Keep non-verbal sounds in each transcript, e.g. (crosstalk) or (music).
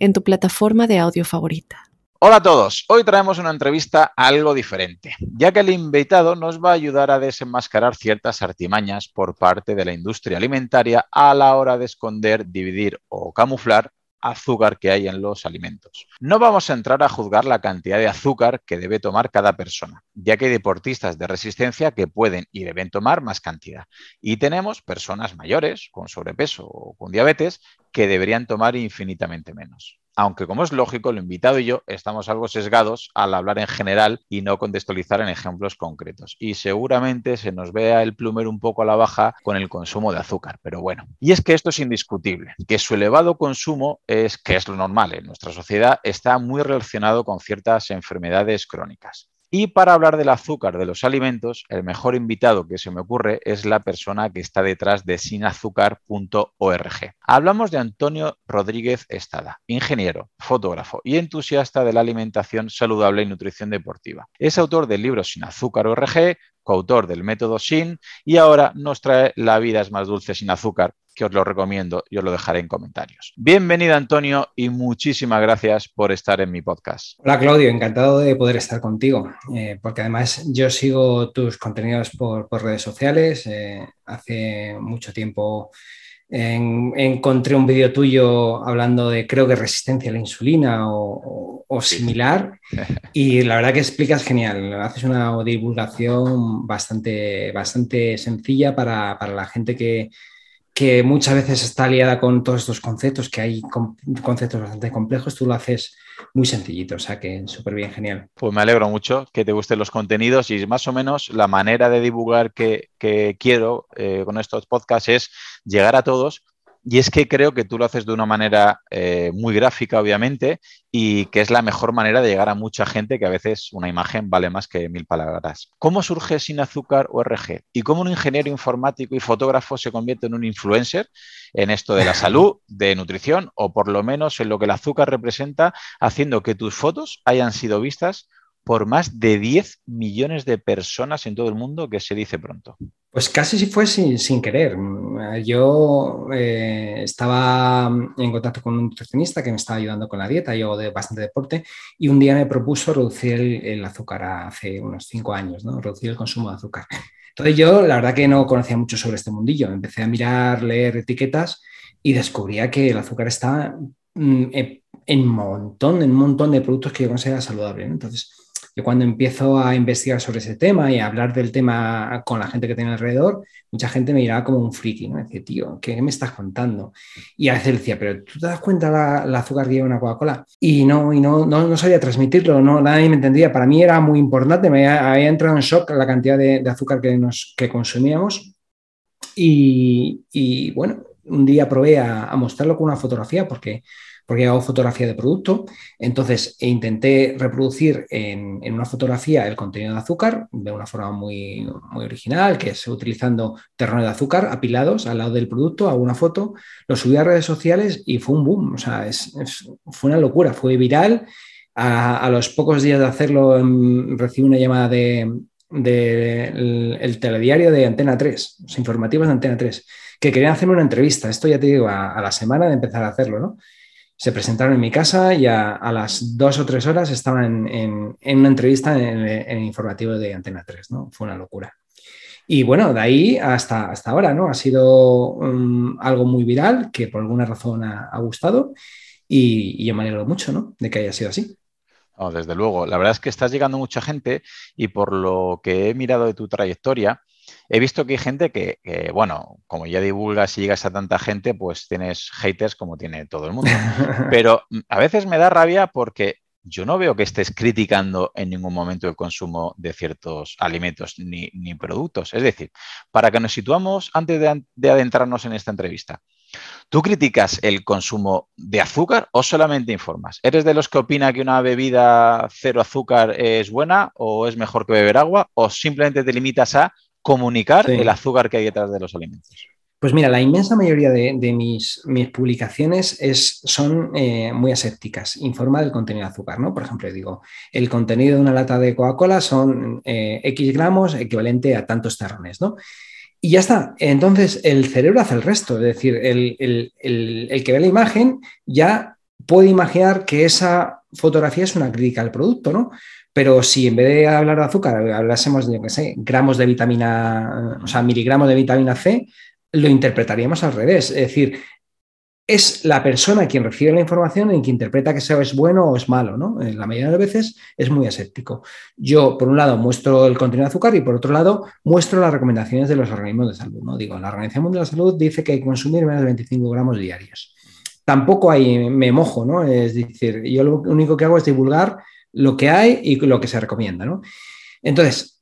en tu plataforma de audio favorita. Hola a todos, hoy traemos una entrevista algo diferente, ya que el invitado nos va a ayudar a desenmascarar ciertas artimañas por parte de la industria alimentaria a la hora de esconder, dividir o camuflar azúcar que hay en los alimentos. No vamos a entrar a juzgar la cantidad de azúcar que debe tomar cada persona, ya que hay deportistas de resistencia que pueden y deben tomar más cantidad. Y tenemos personas mayores, con sobrepeso o con diabetes, que deberían tomar infinitamente menos aunque como es lógico, el invitado y yo estamos algo sesgados al hablar en general y no contextualizar en ejemplos concretos. Y seguramente se nos vea el plumero un poco a la baja con el consumo de azúcar, pero bueno. Y es que esto es indiscutible, que su elevado consumo es, que es lo normal en nuestra sociedad, está muy relacionado con ciertas enfermedades crónicas. Y para hablar del azúcar de los alimentos, el mejor invitado que se me ocurre es la persona que está detrás de sinazúcar.org. Hablamos de Antonio Rodríguez Estada, ingeniero, fotógrafo y entusiasta de la alimentación saludable y nutrición deportiva. Es autor del libro Sin Azúcar ORG, coautor del método SIN y ahora nos trae La vida es más dulce sin azúcar, que os lo recomiendo y os lo dejaré en comentarios. Bienvenido Antonio y muchísimas gracias por estar en mi podcast. Hola Claudio, encantado de poder estar contigo, eh, porque además yo sigo tus contenidos por, redes sociales. Eh, hace mucho tiempo encontré un vídeo tuyo hablando de, creo que resistencia a la insulina o, similar. (laughs) Y la verdad que explicas genial. Haces una divulgación bastante, bastante sencilla para, para la gente que, que muchas veces está liada con todos estos conceptos, que hay conceptos bastante complejos, tú lo haces muy sencillito, o sea que súper bien, genial. Pues me alegro mucho que te gusten los contenidos y más o menos la manera de divulgar que, quiero eh, con estos podcasts es llegar a todos y es que creo que tú lo haces de una manera eh, muy gráfica, obviamente, y que es la mejor manera de llegar a mucha gente que a veces una imagen vale más que mil palabras. ¿Cómo surge Sin Azúcar ORG? ¿Y cómo un ingeniero informático y fotógrafo se convierte en un influencer en esto de la (laughs) salud, de nutrición o por lo menos en lo que el azúcar representa, haciendo que tus fotos hayan sido vistas por más de 10 millones de personas en todo el mundo, que se dice pronto. Pues casi si fue sin, querer. Yo eh, estaba en contacto con un nutricionista que me estaba ayudando con la dieta, yo de bastante deporte, y un día me propuso reducir el, azúcar hace unos 5 años, ¿no? reducir el consumo de azúcar. Entonces yo la verdad que no conocía mucho sobre este mundillo, empecé a mirar, leer etiquetas y descubría que el azúcar está mm, en, un montón, en un montón de productos que yo considero saludables. Entonces yo cuando empiezo a investigar sobre ese tema y a hablar del tema con la gente que tiene alrededor, mucha gente me miraba como un friki, ¿no? Decía, tío, ¿qué me estás contando? Y a veces decía, pero ¿tú te das cuenta la, la azúcar que lleva una Coca-Cola? Y no, y no, no, no, sabía transmitirlo, no, nadie me entendía. Para mí era muy importante, me había, entrado en shock la cantidad de, azúcar que, nos, que consumíamos. Y, y, bueno, un día probé a, a mostrarlo con una fotografía porque porque hago fotografía de producto. Entonces intenté reproducir en, una fotografía el contenido de azúcar de una forma muy, muy original, que es utilizando terreno de azúcar apilados al lado del producto, hago una foto, lo subí a redes sociales y fue un boom. O sea, fue una locura, fue viral. A, los pocos días de hacerlo em, recibí una llamada de, el, telediario de Antena 3, los informativos de Antena 3, que querían hacerme una entrevista. Esto ya te digo, a, a la semana de empezar a hacerlo, ¿no? Se presentaron en mi casa y a, las dos o tres horas estaban en, una entrevista en el, informativo de Antena 3, ¿no? Fue una locura. Y bueno, de ahí hasta, hasta ahora, ¿no? Ha sido um, algo muy viral que por alguna razón ha, gustado y, yo me alegro mucho, ¿no? De que haya sido así. desde luego. La verdad es que estás llegando mucha gente y por lo que he mirado de tu trayectoria, He visto que hay gente que, bueno, como ya divulgas y llegas a tanta gente, pues tienes haters como tiene todo el mundo. (laughs) Pero mm, a veces me da rabia porque yo no veo que estés criticando en ningún momento el consumo de ciertos alimentos ni, productos. Es decir, para que nos situamos antes de, adentrarnos en esta entrevista, ¿Tú criticas el consumo de azúcar o solamente informas? ¿Eres de los que opina que una bebida cero azúcar es buena o es mejor que beber agua o simplemente te limitas a comunicar el azúcar que hay detrás de los alimentos? Pues mira, la inmensa mayoría de, mis, publicaciones es, son eh, muy asépticas, informa del contenido de azúcar, ¿no? Por ejemplo, digo, el contenido de una lata de Coca-Cola son eh, X gramos equivalente a tantos terrones, ¿no? Y ya está. Entonces el cerebro hace el resto. Es decir, el, que ve la imagen ya puede imaginar que esa fotografía es una crítica al producto, ¿no? Pero si en vez de hablar de azúcar hablásemos de, qué sé, gramos de vitamina, o sea, miligramos de vitamina C, lo interpretaríamos al revés. Es decir, es la persona quien recibe la información y quien interpreta que eso es bueno o es malo, ¿no? En la mayoría de las veces es muy aséptico. Yo, por un lado, muestro el contenido de azúcar y por otro lado, muestro las recomendaciones de los organismos de salud, ¿no? Digo, la Organización Mundial de la Salud dice que hay que consumir menos de 25 gramos diarios. Tampoco hay, me mojo, ¿no? Es decir, yo lo único que hago es divulgar lo que hay y lo que se recomienda, ¿no? Entonces,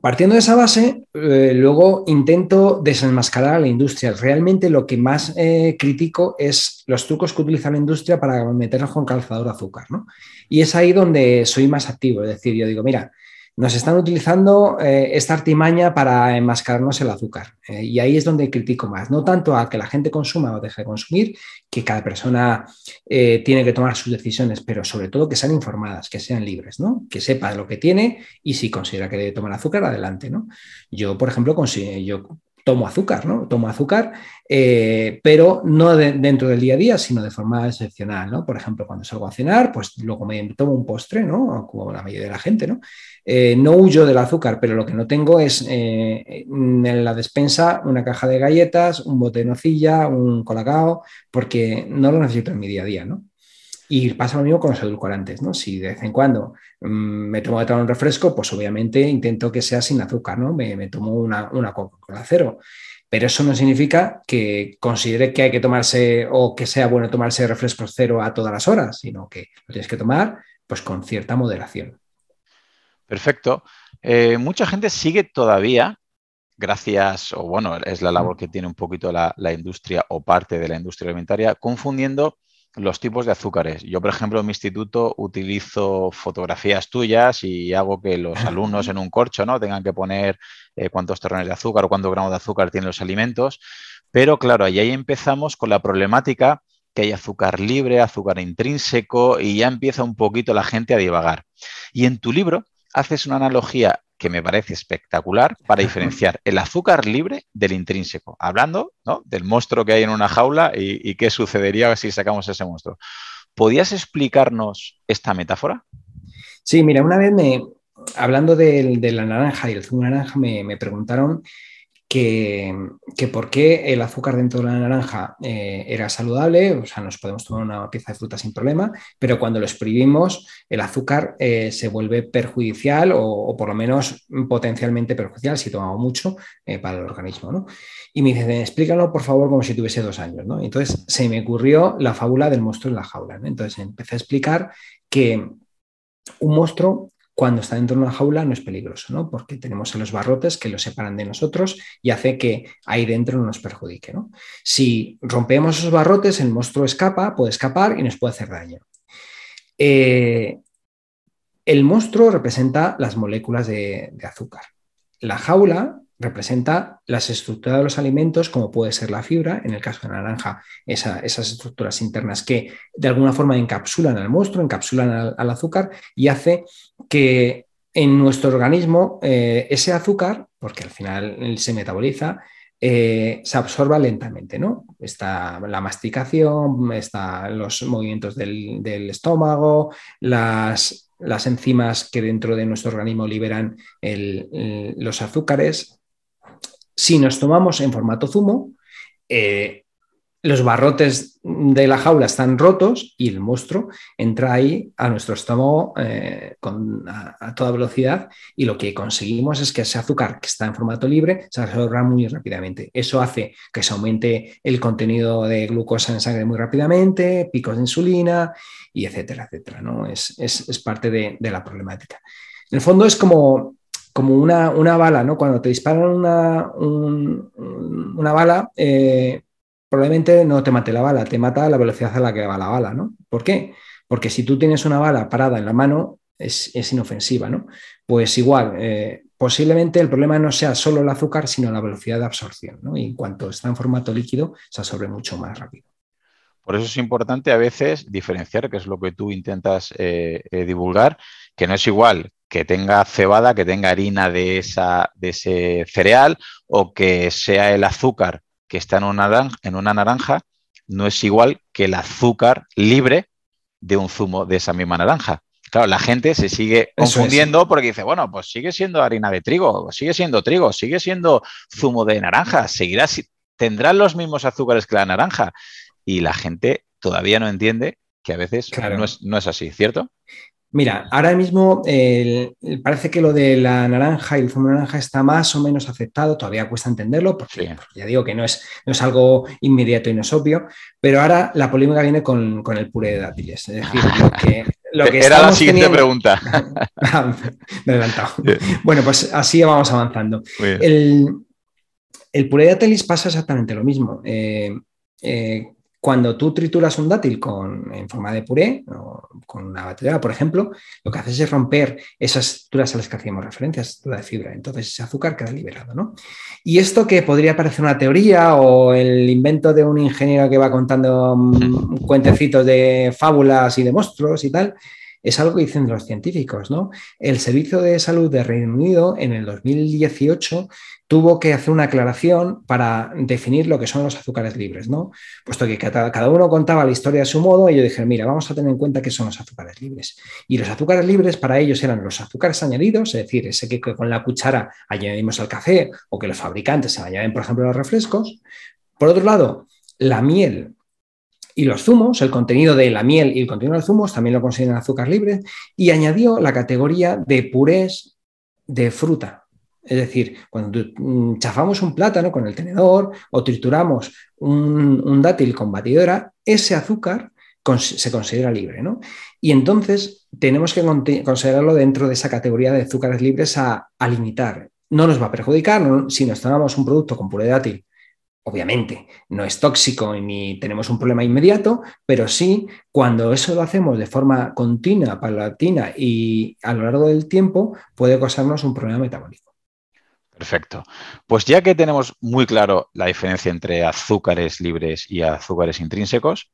Partiendo de esa base, eh, luego intento desenmascarar a la industria. Realmente lo que más eh, critico es los trucos que utiliza la industria para meternos con calzador azúcar. ¿no? Y es ahí donde soy más activo. Es decir, yo digo, mira, nos están utilizando eh, esta artimaña para enmascararnos el azúcar. Eh, y ahí es donde critico más, no tanto a que la gente consuma o deje de consumir, que cada persona eh, tiene que tomar sus decisiones, pero sobre todo que sean informadas, que sean libres, ¿no? que sepa lo que tiene y si considera que debe tomar azúcar, adelante. ¿no? Yo, por ejemplo, yo tomo azúcar, ¿no? Tomo azúcar, pero no dentro del día a día, sino de forma excepcional, ¿no? Por ejemplo, cuando salgo a cenar, pues luego me tomo un postre, ¿no? Como la mayoría de la gente, ¿no? Eh, no huyo del azúcar, pero lo que no tengo es eh, en la despensa una caja de galletas, un bote de nocilla, un colacao, porque no lo necesito en mi día a día, ¿no? Y pasa lo mismo con los edulcorantes, ¿no? Si de vez en cuando mm, me tomo de un refresco, pues obviamente intento que sea sin azúcar, ¿no? Me, tomo una, una Coca-Cola cero. Pero eso no significa que considere que hay que tomarse o que sea bueno tomarse refrescos cero a todas las horas, sino que lo tienes que tomar pues con cierta moderación. Perfecto. Eh, mucha gente sigue todavía, gracias, o bueno, es la labor que tiene un poquito la, industria o parte de la industria alimentaria, confundiendo los tipos de azúcares. Yo, por ejemplo, en mi instituto utilizo fotografías tuyas y hago que los (laughs) alumnos en un corcho ¿no? tengan que poner eh, cuántos terrones de azúcar o cuántos gramos de azúcar tienen los alimentos. Pero claro, ahí empezamos con la problemática que hay azúcar libre, azúcar intrínseco y ya empieza un poquito la gente a divagar. Y en tu libro haces una analogía que me parece espectacular para (laughs) diferenciar el azúcar libre del intrínseco, hablando del monstruo que hay en una jaula y, qué sucedería si sacamos ese monstruo. ¿Podías explicarnos esta metáfora? Sí, mira, una vez me, hablando de, la naranja y el zumo naranja, me preguntaron que, por qué el azúcar dentro de la naranja eh, era saludable, o sea, nos podemos tomar una pieza de fruta sin problema, pero cuando lo exprimimos, el azúcar eh, se vuelve perjudicial o, por lo menos potencialmente perjudicial si tomamos mucho eh, para el organismo. ¿no? Y me dicen, explícalo por favor como si tuviese dos años. ¿no? Entonces se me ocurrió la fábula del monstruo en la jaula. Entonces empecé a explicar que un monstruo cuando está dentro de una jaula no es peligroso, ¿no? Porque tenemos los barrotes que lo separan de nosotros y hace que ahí dentro no nos perjudique, ¿no? Si rompemos esos barrotes, el monstruo escapa, puede escapar y nos puede hacer daño. Eh, el monstruo representa las moléculas de azúcar. La jaula representa las estructuras de los alimentos, como puede ser la fibra, en el caso de la naranja, esas estructuras internas que de alguna forma encapsulan al monstruo, encapsulan al, azúcar y hace que en nuestro organismo eh, ese azúcar, porque al final se metaboliza, eh, se absorba lentamente, ¿no? Está la masticación, están los movimientos del, estómago, las, las, enzimas que dentro de nuestro organismo liberan los azúcares, si nos tomamos en formato zumo, eh, los barrotes de la jaula están rotos y el monstruo entra ahí a nuestro estómago eh, a, toda velocidad y lo que conseguimos es que ese azúcar que está en formato libre se absorba muy rápidamente. Eso hace que se aumente el contenido de glucosa en sangre muy rápidamente, picos de insulina y etcétera, etcétera. ¿no? Es, parte de, de la problemática. En el fondo es como como una, bala, ¿no? Cuando te disparan una, una bala, eh, probablemente no te mate la bala, te mata la velocidad a la que va la bala, ¿no? ¿Por qué? Porque si tú tienes una bala parada en la mano, es, inofensiva, ¿no? Pues igual, eh, posiblemente el problema no sea solo el azúcar, sino la velocidad de absorción, ¿no? Y en cuanto está en formato líquido, se absorbe mucho más rápido. Por eso es importante a veces diferenciar, que es lo que tú intentas eh, divulgar, que no es igual que tenga cebada, que tenga harina de, esa, de ese cereal o que sea el azúcar que está en una, naranja, en una naranja, no es igual que el azúcar libre de un zumo de esa misma naranja. Claro, la gente se sigue confundiendo porque dice, bueno, pues sigue siendo harina de trigo, sigue siendo trigo, sigue siendo zumo de naranja, seguirá, tendrán los mismos azúcares que la naranja. Y la gente todavía no entiende que a veces no, es, no es así, ¿cierto? Mira, ahora mismo parece que lo de la naranja y el zumo de naranja está más o menos aceptado, todavía cuesta entenderlo, porque, ya digo que no es, no es, algo inmediato y no es obvio, pero ahora la polémica viene con, el puré de dátiles. Es decir, lo (laughs) que, Era la siguiente pregunta. (laughs) Me he adelantado. Bueno, pues así vamos avanzando. El, el, puré de dátiles pasa exactamente lo mismo. Eh, eh, cuando tú trituras un dátil con, en forma de puré, o con una batidora, por ejemplo, lo que haces es romper esas estructuras a las que hacíamos referencia, estructura de fibra. Entonces ese azúcar queda liberado. ¿no? Y esto que podría parecer una teoría o el invento de un ingeniero que va contando um, cuentecitos de fábulas y de monstruos y tal, es algo que dicen los científicos. ¿no? El Servicio de Salud de Reino Unido en el 2018 tuvo que hacer una aclaración para definir lo que son los azúcares libres, ¿no? Puesto que cada, uno contaba la historia de su modo, y yo dije, mira, vamos a tener en cuenta qué son los azúcares libres. Y los azúcares libres para ellos eran los azúcares añadidos, es decir, ese que con la cuchara añadimos al café o que los fabricantes se añaden, por ejemplo, a los refrescos. Por otro lado, la miel y los zumos, el contenido de la miel y el contenido de los zumos también lo consideran azúcar libre y añadió la categoría de purés de fruta, es decir, cuando mm, chafamos un plátano con el tenedor o trituramos un, dátil con batidora, ese azúcar se considera libre. ¿no? Y entonces tenemos que considerarlo dentro de esa categoría de azúcares libres a, limitar. No nos va a perjudicar si nos tomamos un producto con puré de dátil. Obviamente, no es tóxico ni tenemos un problema inmediato, pero sí cuando eso lo hacemos de forma continua, paulatina y a lo largo del tiempo, puede causarnos un problema metabólico. Perfecto. Pues ya que tenemos muy claro la diferencia entre azúcares libres y azúcares intrínsecos,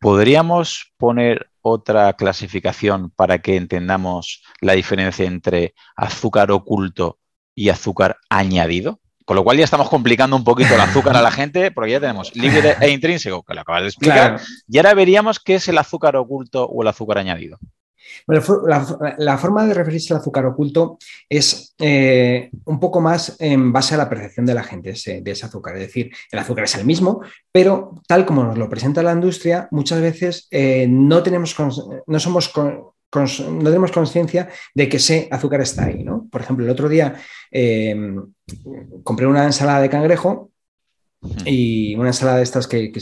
¿podríamos poner otra clasificación para que entendamos la diferencia entre azúcar oculto y azúcar añadido? Con lo cual ya estamos complicando un poquito el azúcar a la gente, porque ya tenemos libre e intrínseco, que lo acabas de explicar, y ahora veríamos qué es el azúcar oculto o el azúcar añadido. Bueno, la, forma de referirse al azúcar oculto es eh, un poco más en base a la percepción de la gente de ese azúcar. Es decir, el azúcar es el mismo, pero tal como nos lo presenta la industria, muchas veces eh, no, tenemos, no somos no tenemos conciencia de que ese azúcar está ahí. ¿no? Por ejemplo, el otro día eh, compré una ensalada de cangrejo y una ensalada de estas que,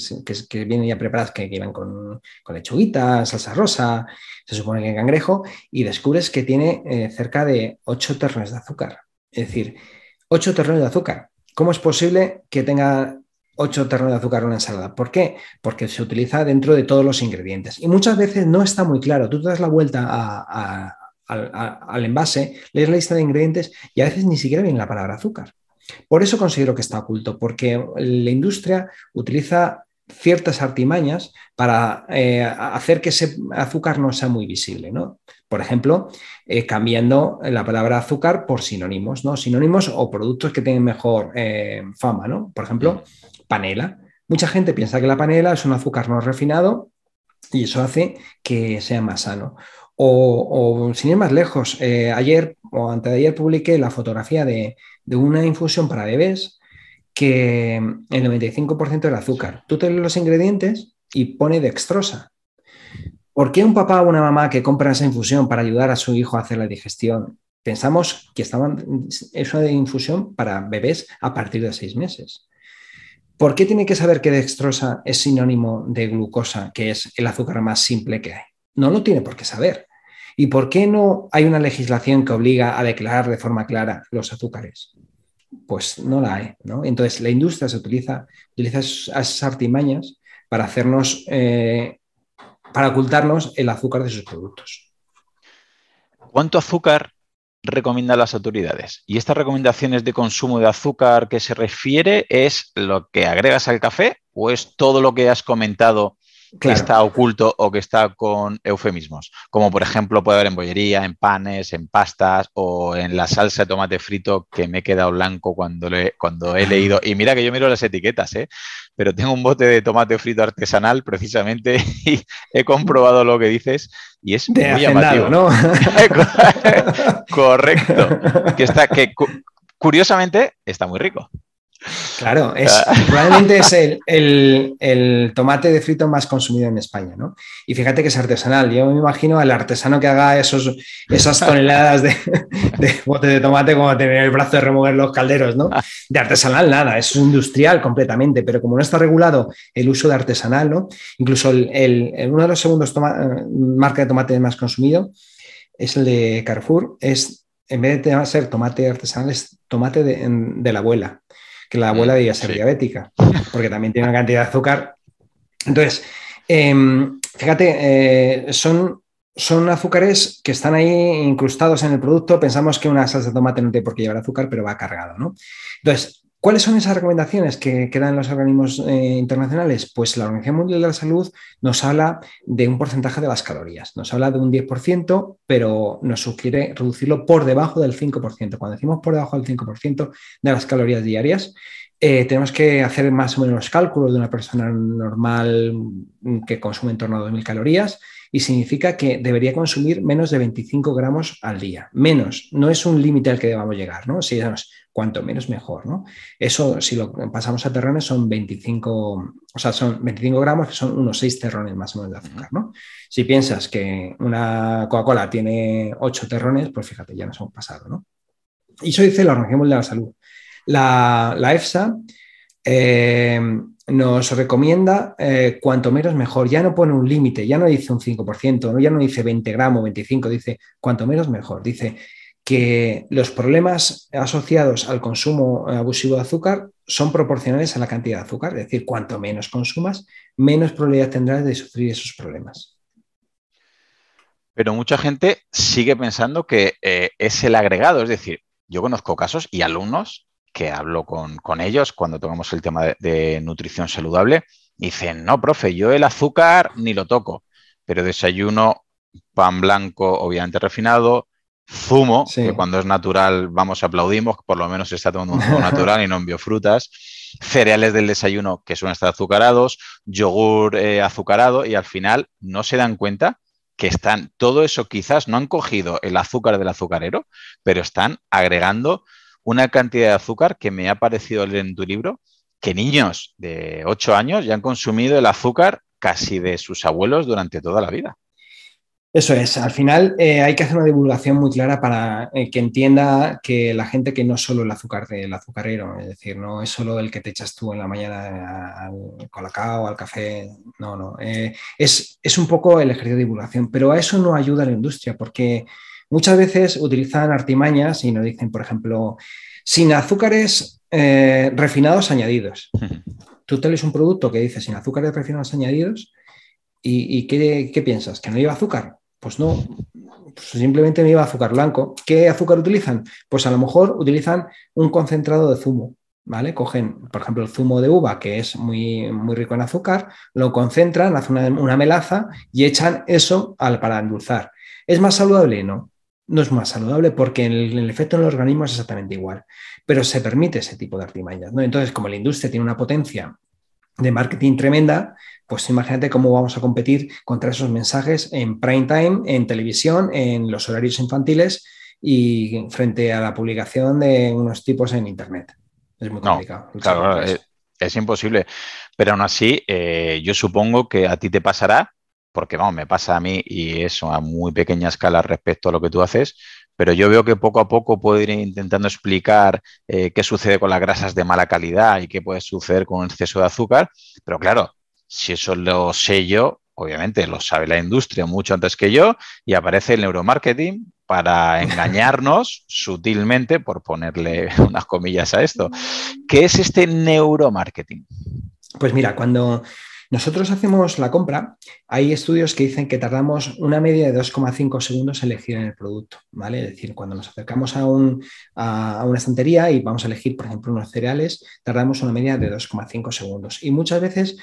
vienen ya preparadas, que, iban con, con, lechuguita, salsa rosa, se supone que cangrejo, y descubres que tiene eh, cerca de 8 terrones de azúcar. Es decir, 8 terrones de azúcar. ¿Cómo es posible que tenga 8 terrones de azúcar una ensalada? ¿Por qué? Porque se utiliza dentro de todos los ingredientes. Y muchas veces no está muy claro. Tú te das la vuelta al envase, lees la lista de ingredientes y a veces ni siquiera viene la palabra azúcar. Por eso considero que está oculto, porque la industria utiliza ciertas artimañas para eh, hacer que ese azúcar no sea muy visible. ¿no? Por ejemplo, eh, cambiando la palabra azúcar por sinónimos, ¿no? sinónimos o productos que tienen mejor eh, fama. ¿no? Por ejemplo, panela. Mucha gente piensa que la panela es un azúcar no refinado y eso hace que sea más sano. O, sin ir más lejos, ayer o antes de ayer publiqué la fotografía de, de una infusión para bebés que el 95% del azúcar. Tú te lees los ingredientes y pone dextrosa. ¿Por qué un papá o una mamá que compra esa infusión para ayudar a su hijo a hacer la digestión? Pensamos que estaban, es una infusión para bebés a partir de seis meses. ¿Por qué tiene que saber que dextrosa es sinónimo de glucosa, que es el azúcar más simple que hay? No lo tiene por qué saber. ¿Y por qué no hay una legislación que obliga a declarar de forma clara los azúcares? pues no la hay. ¿no? Entonces, la industria se utiliza, utiliza esas artimañas para hacernos, eh, para ocultarnos el azúcar de sus productos. ¿Cuánto azúcar recomiendan las autoridades? Y estas recomendaciones de consumo de azúcar que se refiere es lo que agregas al café o es todo lo que has comentado que está oculto o que está con eufemismos, como por ejemplo puede haber en bollería, en panes, en pastas o en la salsa de tomate frito que me he quedado blanco cuando, le, cuando he leído. Y mira que yo miro las etiquetas, ¿eh? pero tengo un bote de tomate frito artesanal precisamente (laughs) y he comprobado lo que dices y es muy llamativo. ¿no? (laughs) Correcto. (laughs) Que está, que curiosamente está muy rico. Claro, es, ah. probablemente es el, tomate de frito más consumido en España, ¿no? Y fíjate que es artesanal. Yo me imagino al artesano que haga esos, esas toneladas de, bote de tomate como tener el brazo de remover los calderos, ¿no? De artesanal nada, es industrial completamente, pero como no está regulado el uso de artesanal, ¿no? Incluso el, uno de los segundos marca de tomate más consumido es el de Carrefour, es en vez de ser tomate artesanal, es tomate de la abuela que la abuela mm, debía ser diabética, (laughs) porque también tiene una cantidad de azúcar. Entonces, em, fíjate, eh, son, son azúcares que están ahí incrustados en el producto. Pensamos que una salsa de tomate no tiene por qué llevar azúcar, pero va cargado, ¿no? Entonces, ¿Cuáles son esas recomendaciones que, dan los organismos eh, internacionales? Pues la Organización Mundial de la Salud nos habla de un porcentaje de las calorías, nos habla de un 10%, pero nos sugiere reducirlo por debajo del 5%. Cuando decimos por debajo del 5% de las calorías diarias, eh, tenemos que hacer más o menos los cálculos de una persona normal que consume en torno a 2.000 calorías y significa que debería consumir menos de 25 gramos al día. Menos, no es un límite al que debamos llegar, ¿no? Si cuanto menos mejor, ¿no? Eso, si lo pasamos a terrones, son 25, o sea, son 25 gramos, que son unos 6 terrones más o menos de azúcar, ¿no? Si piensas que una Coca-Cola tiene 8 terrones, pues fíjate, ya nos hemos pasado, ¿no? Y eso dice la Organización Mundial de la Salud. La, EFSA eh, nos recomienda eh, cuanto menos mejor. Ya no pone un límite, ya no dice un 5%, ya no dice 20 gramos, 25, dice cuanto menos mejor. Dice que los problemas asociados al consumo abusivo de azúcar son proporcionales a la cantidad de azúcar, es decir, cuanto menos consumas, menos probabilidad tendrás de sufrir esos problemas. Pero mucha gente sigue pensando que eh, es el agregado, es decir, yo conozco casos y alumnos que hablo con, ellos cuando tocamos el tema de, de nutrición saludable, dicen, no, profe, yo el azúcar ni lo toco, pero desayuno pan blanco, obviamente refinado, zumo, que cuando es natural vamos aplaudimos, por lo menos se está tomando un zumo natural y no envío frutas, cereales del desayuno que suelen estar azucarados, yogur eh, azucarado y al final no se dan cuenta que están, todo eso quizás no han cogido el azúcar del azucarero, pero están agregando una cantidad de azúcar que me ha parecido leer en tu libro, que niños de 8 años ya han consumido el azúcar casi de sus abuelos durante toda la vida. Eso es, al final eh, hay que hacer una divulgación muy clara para eh, que entienda que la gente que no es solo el azúcar del azucarero, es decir, no es solo el que te echas tú en la mañana al colacao, al café, no, no, eh, es, es, un poco el ejercicio de divulgación, pero a eso no ayuda la industria porque muchas veces utilizan artimañas y nos dicen, por ejemplo, sin azúcares refinados añadidos. (laughs) Tú te lees un producto que dice sin azúcares refinados añadidos y, qué, qué piensas? ¿Que no lleva azúcar? Pues no, pues simplemente me iba azúcar blanco. ¿Qué azúcar utilizan? Pues a lo mejor utilizan un concentrado de zumo, ¿vale? Cogen, por ejemplo, el zumo de uva, que es muy, muy rico en azúcar, lo concentran, hacen una, melaza y echan eso al, para endulzar. ¿Es más saludable? No, no es más saludable porque el, el, efecto en el organismo es exactamente igual, pero se permite ese tipo de artimañas. ¿no? Entonces, como la industria tiene una potencia de marketing tremenda, pues imagínate cómo vamos a competir contra esos mensajes en prime time, en televisión, en los horarios infantiles y frente a la publicación de unos tipos en Internet. Es muy complicado. claro, es, imposible. Pero aún así, eh, yo supongo que a ti te pasará, porque vamos, me pasa a mí y eso a muy pequeña escala respecto a lo que tú haces, pero yo veo que poco a poco puedo ir intentando explicar eh, qué sucede con las grasas de mala calidad y qué puede suceder con el exceso de azúcar, pero claro, si eso lo sé yo, obviamente lo sabe la industria mucho antes que yo y aparece el neuromarketing para (laughs) engañarnos sutilmente, por ponerle (laughs) unas comillas a esto. ¿Qué es este neuromarketing? Pues mira, cuando nosotros hacemos la compra, hay estudios que dicen que tardamos una media de 2,5 segundos en elegir el producto, ¿vale? Es decir, cuando nos acercamos a, una estantería y vamos a elegir, por ejemplo, unos cereales, tardamos una media de 2,5 segundos. Y muchas veces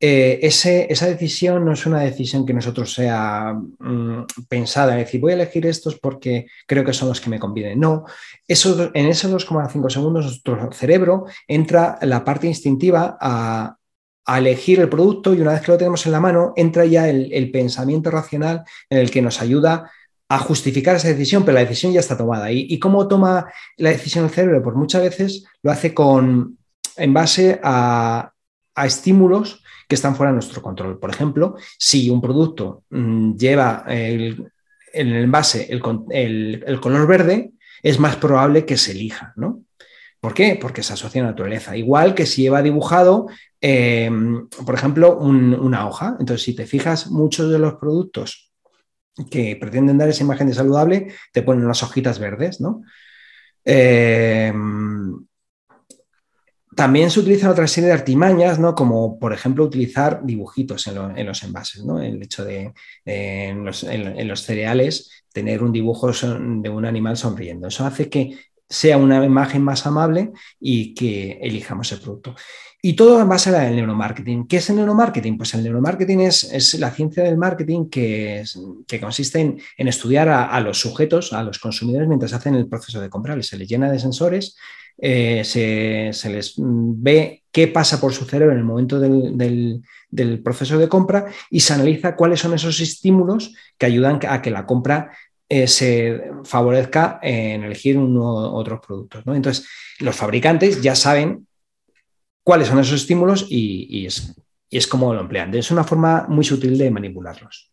eh, esa decisión no es una decisión que nosotros sea mm, pensada, es decir, voy a elegir estos porque creo que son los que me convienen. No, en esos 2,5 segundos nuestro cerebro entra la parte instintiva a, elegir el producto y una vez que lo tenemos en la mano, entra ya el, pensamiento racional en el que nos ayuda a justificar esa decisión, pero la decisión ya está tomada. ¿Y, cómo toma la decisión el cerebro? Pues muchas veces lo hace con, en base a, a estímulos que están fuera de nuestro control. Por ejemplo, si un producto mm, lleva el, en el envase el, color verde, es más probable que se elija, ¿no? ¿Por qué? Porque se asocia a la naturaleza. Igual que si lleva dibujado, em, por ejemplo, una hoja. Entonces, si te fijas, muchos de los productos que pretenden dar esa imagen de saludable te ponen las hojitas verdes, ¿no? Em, también se utilizan otra serie de artimañas, ¿no? como por ejemplo utilizar dibujitos en, los envases. ¿no? El hecho de en, los, cereales tener un dibujo de un animal sonriendo. Eso hace que sea una imagen más amable y que elijamos el producto. Y todo en base al neuromarketing. ¿Qué es el neuromarketing? Pues el neuromarketing es, la ciencia del marketing que, que consiste en, estudiar a, los sujetos, a los consumidores, mientras hacen el proceso de comprar. Se les llena de sensores eh, se, les ve qué pasa por su cerebro en el momento del, proceso de compra y se analiza cuáles son esos estímulos que ayudan a que la compra eh, se favorezca en elegir uno u otros productos. Entonces, los fabricantes ya saben cuáles son esos estímulos y, es, y es como lo emplean. Es una forma muy sutil de manipularlos.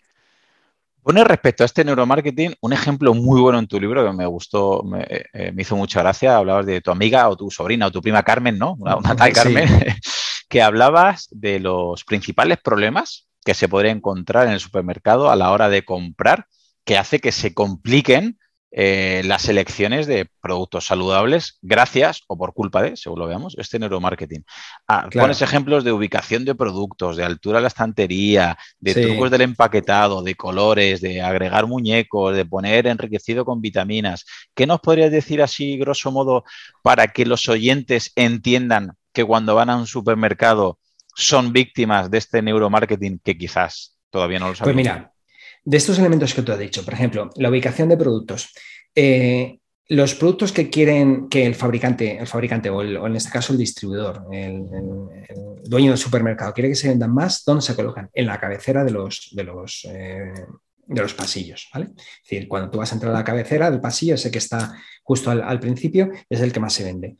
Pone respecto a este neuromarketing un ejemplo muy bueno en tu libro que me gustó, me, eh, hizo mucha gracia. Hablabas de tu amiga o tu sobrina o tu prima Carmen, ¿no? Una, tal Carmen, (laughs) que hablabas de los principales problemas que se podría encontrar en el supermercado a la hora de comprar, que hace que se compliquen eh, las elecciones de productos saludables gracias o por culpa de, según lo veamos, este neuromarketing. Ah, Pones ejemplos de ubicación de productos, de altura de la estantería, de trucos del empaquetado, de colores, de agregar muñecos, de poner enriquecido con vitaminas. ¿Qué nos podrías decir así, grosso modo, para que los oyentes entiendan que cuando van a un supermercado son víctimas de este neuromarketing que quizás todavía no lo saben? Pues mira, de estos elementos que tú has dicho, por ejemplo, la ubicación de productos. Eh, los productos que quieren que el fabricante, el fabricante o, en este caso el distribuidor, el, dueño del supermercado, quiere que se vendan más, ¿dónde se colocan? En la cabecera de los, de los, eh, de los pasillos. ¿vale? Es decir, cuando tú vas a entrar a la cabecera del pasillo, ese que está justo al, principio, es el que más se vende.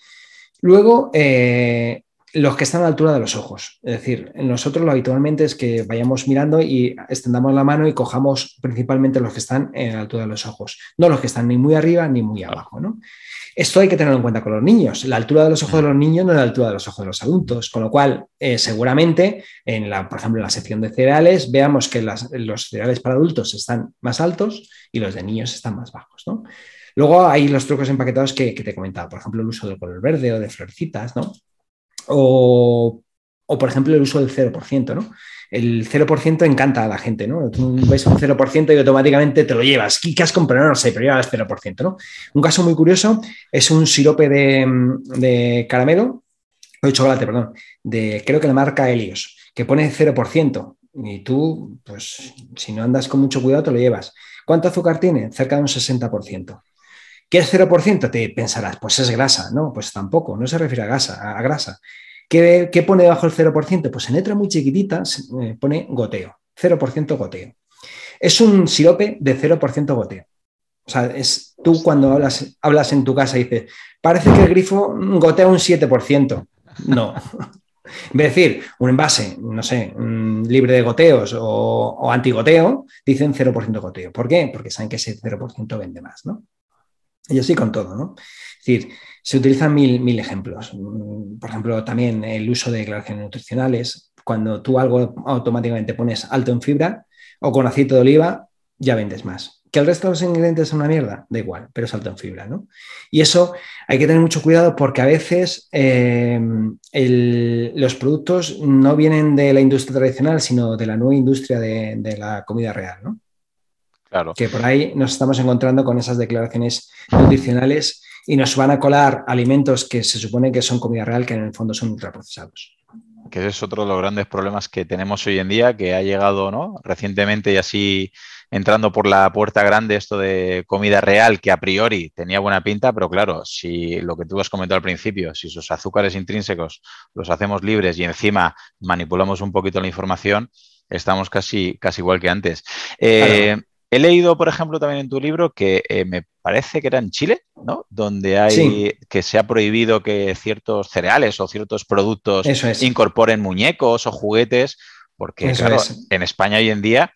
Luego, eh, los que están a la altura de los ojos. Es decir, nosotros lo habitualmente es que vayamos mirando y extendamos la mano y cojamos principalmente los que están a la altura de los ojos, no los que están ni muy arriba ni muy abajo. ¿no? Esto hay que tenerlo en cuenta con los niños. La altura de los ojos de los niños no es la altura de los ojos de los adultos, con lo cual eh, seguramente, en la, por ejemplo, en la sección de cereales, veamos que los cereales para adultos están más altos y los de niños están más bajos. ¿no? Luego hay los trucos empaquetados que, que te comentaba, por ejemplo, el uso del color verde o de florecitas, ¿no? O, por ejemplo, el uso del 0%, ¿no? El 0% encanta a la gente, ¿no? Tú ves un 0% y automáticamente te lo llevas. ¿Qué has comprado? No sé, pero llevas el 0%, ¿no? Un caso muy curioso es un sirope de, caramelo, o de chocolate, perdón, de creo que la marca Helios, que pone 0%. Y tú, pues, si no andas con mucho cuidado, te lo llevas. ¿Cuánto azúcar tiene? Cerca de un 60%. ¿Qué es 0%? Te pensarás, pues es grasa. No, pues tampoco, no se refiere a grasa. A grasa. ¿Qué, pone debajo el 0%? Pues en letra muy chiquitita eh, pone goteo, 0% goteo. Es un sirope de 0% goteo. O sea, es tú cuando hablas, hablas en tu casa y dices, parece que el grifo gotea un 7%. No. (laughs) De decir un envase, no sé, libre de goteos o, o antigoteo, dicen 0% goteo. ¿Por qué? Porque saben que ese 0% vende más, ¿no? Y así con todo, ¿no? Es decir, se utilizan mil, mil ejemplos. Mm, por ejemplo, también el uso de declaraciones nutricionales. Cuando tú algo automáticamente pones alto en fibra o con aceite de oliva, ya vendes más. ¿Que el resto de los ingredientes son una mierda? Da igual, pero es alto en fibra, ¿no? Y eso hay que tener mucho cuidado porque a veces eh, los productos no vienen de la industria tradicional, sino de la nueva industria de, de la comida real, ¿no? Claro. Que por ahí nos estamos encontrando con esas declaraciones nutricionales y nos van a colar alimentos que se supone que son comida real, que en el fondo son ultraprocesados. Que es otro de los grandes problemas que tenemos hoy en día, que ha llegado ¿no? recientemente y así entrando por la puerta grande esto de comida real, que a priori tenía buena pinta, pero claro, si lo que tú has comentado al principio, si sus azúcares intrínsecos los hacemos libres y encima manipulamos un poquito la información, estamos casi, casi igual que antes. Eh, He leído, por ejemplo, también en tu libro que eh, me parece que era en Chile, ¿no? Donde hay que se ha prohibido que ciertos cereales o ciertos productos incorporen muñecos o juguetes, porque claro, en España hoy en día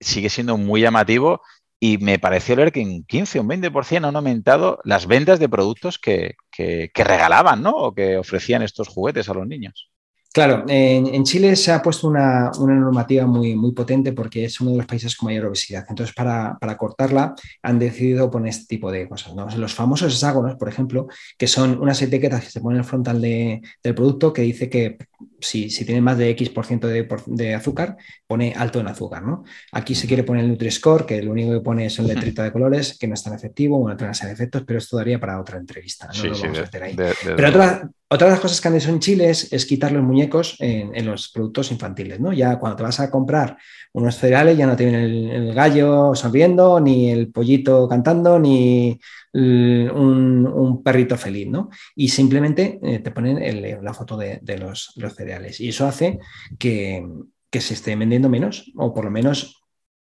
sigue siendo muy llamativo y me pareció leer que en 15 o un 20% han aumentado las ventas de productos que, que regalaban, ¿no? O que ofrecían estos juguetes a los niños. Claro, en, Chile se ha puesto una, normativa muy, muy, potente porque es uno de los países con mayor obesidad. Entonces, para, cortarla, han decidido poner este tipo de cosas. Los famosos hexágonos, por ejemplo, que son unas etiquetas que se ponen en el frontal del producto que dice que si, tiene más de X por ciento de, azúcar, pone alto en azúcar. ¿no? Aquí se quiere poner el Nutri-Score, que lo único que pone es el letrito de colores, que no es tan efectivo, bueno, tiene de efectos, pero esto daría para otra entrevista. No lo vamos a hacer ahí. pero otra, otra de las cosas que han hecho en Chile es, quitar los muñecos en, los productos infantiles, ¿no? Ya cuando te vas a comprar unos cereales ya no tienen el, gallo sonriendo, ni el pollito cantando, ni un, perrito feliz, ¿no? Y simplemente eh, te ponen la foto de, los, cereales. Y eso hace que, se estén vendiendo menos, o por lo menos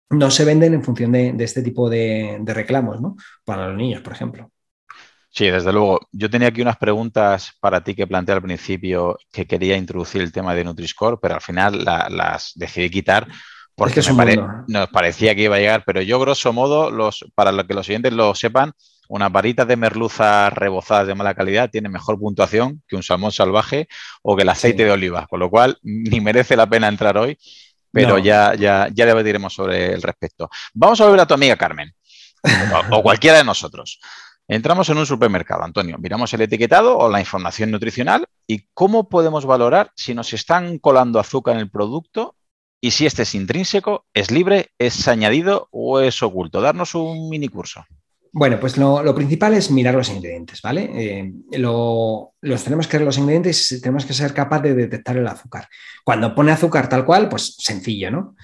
no se venden en función de, este tipo de, de reclamos, ¿no? Para los niños, por ejemplo. Sí, desde luego. Yo tenía aquí unas preguntas para ti que planteé al principio que quería introducir el tema de Nutri-Score, pero al final las decidí quitar porque nos parecía que iba a llegar. Pero yo, grosso modo, los, para lo que los siguientes lo sepan, una varita de merluza rebozadas de mala calidad tiene mejor puntuación que un salmón salvaje o que el aceite de oliva, con lo cual ni merece la pena entrar hoy, pero ya, ya, ya debatiremos sobre el respecto. Vamos a ver a tu amiga Carmen, o cualquiera de nosotros. Entramos en un supermercado, Antonio, miramos el etiquetado o la información nutricional y cómo podemos valorar si nos están colando azúcar en el producto y si este es intrínseco, es libre, es añadido o es oculto. Darnos un mini curso. Bueno, pues lo, principal es mirar los ingredientes, ¿vale? Eh, los tenemos que los ingredientes tenemos que ser capaz de detectar el azúcar. Cuando pone azúcar tal cual, pues sencillo, ¿no?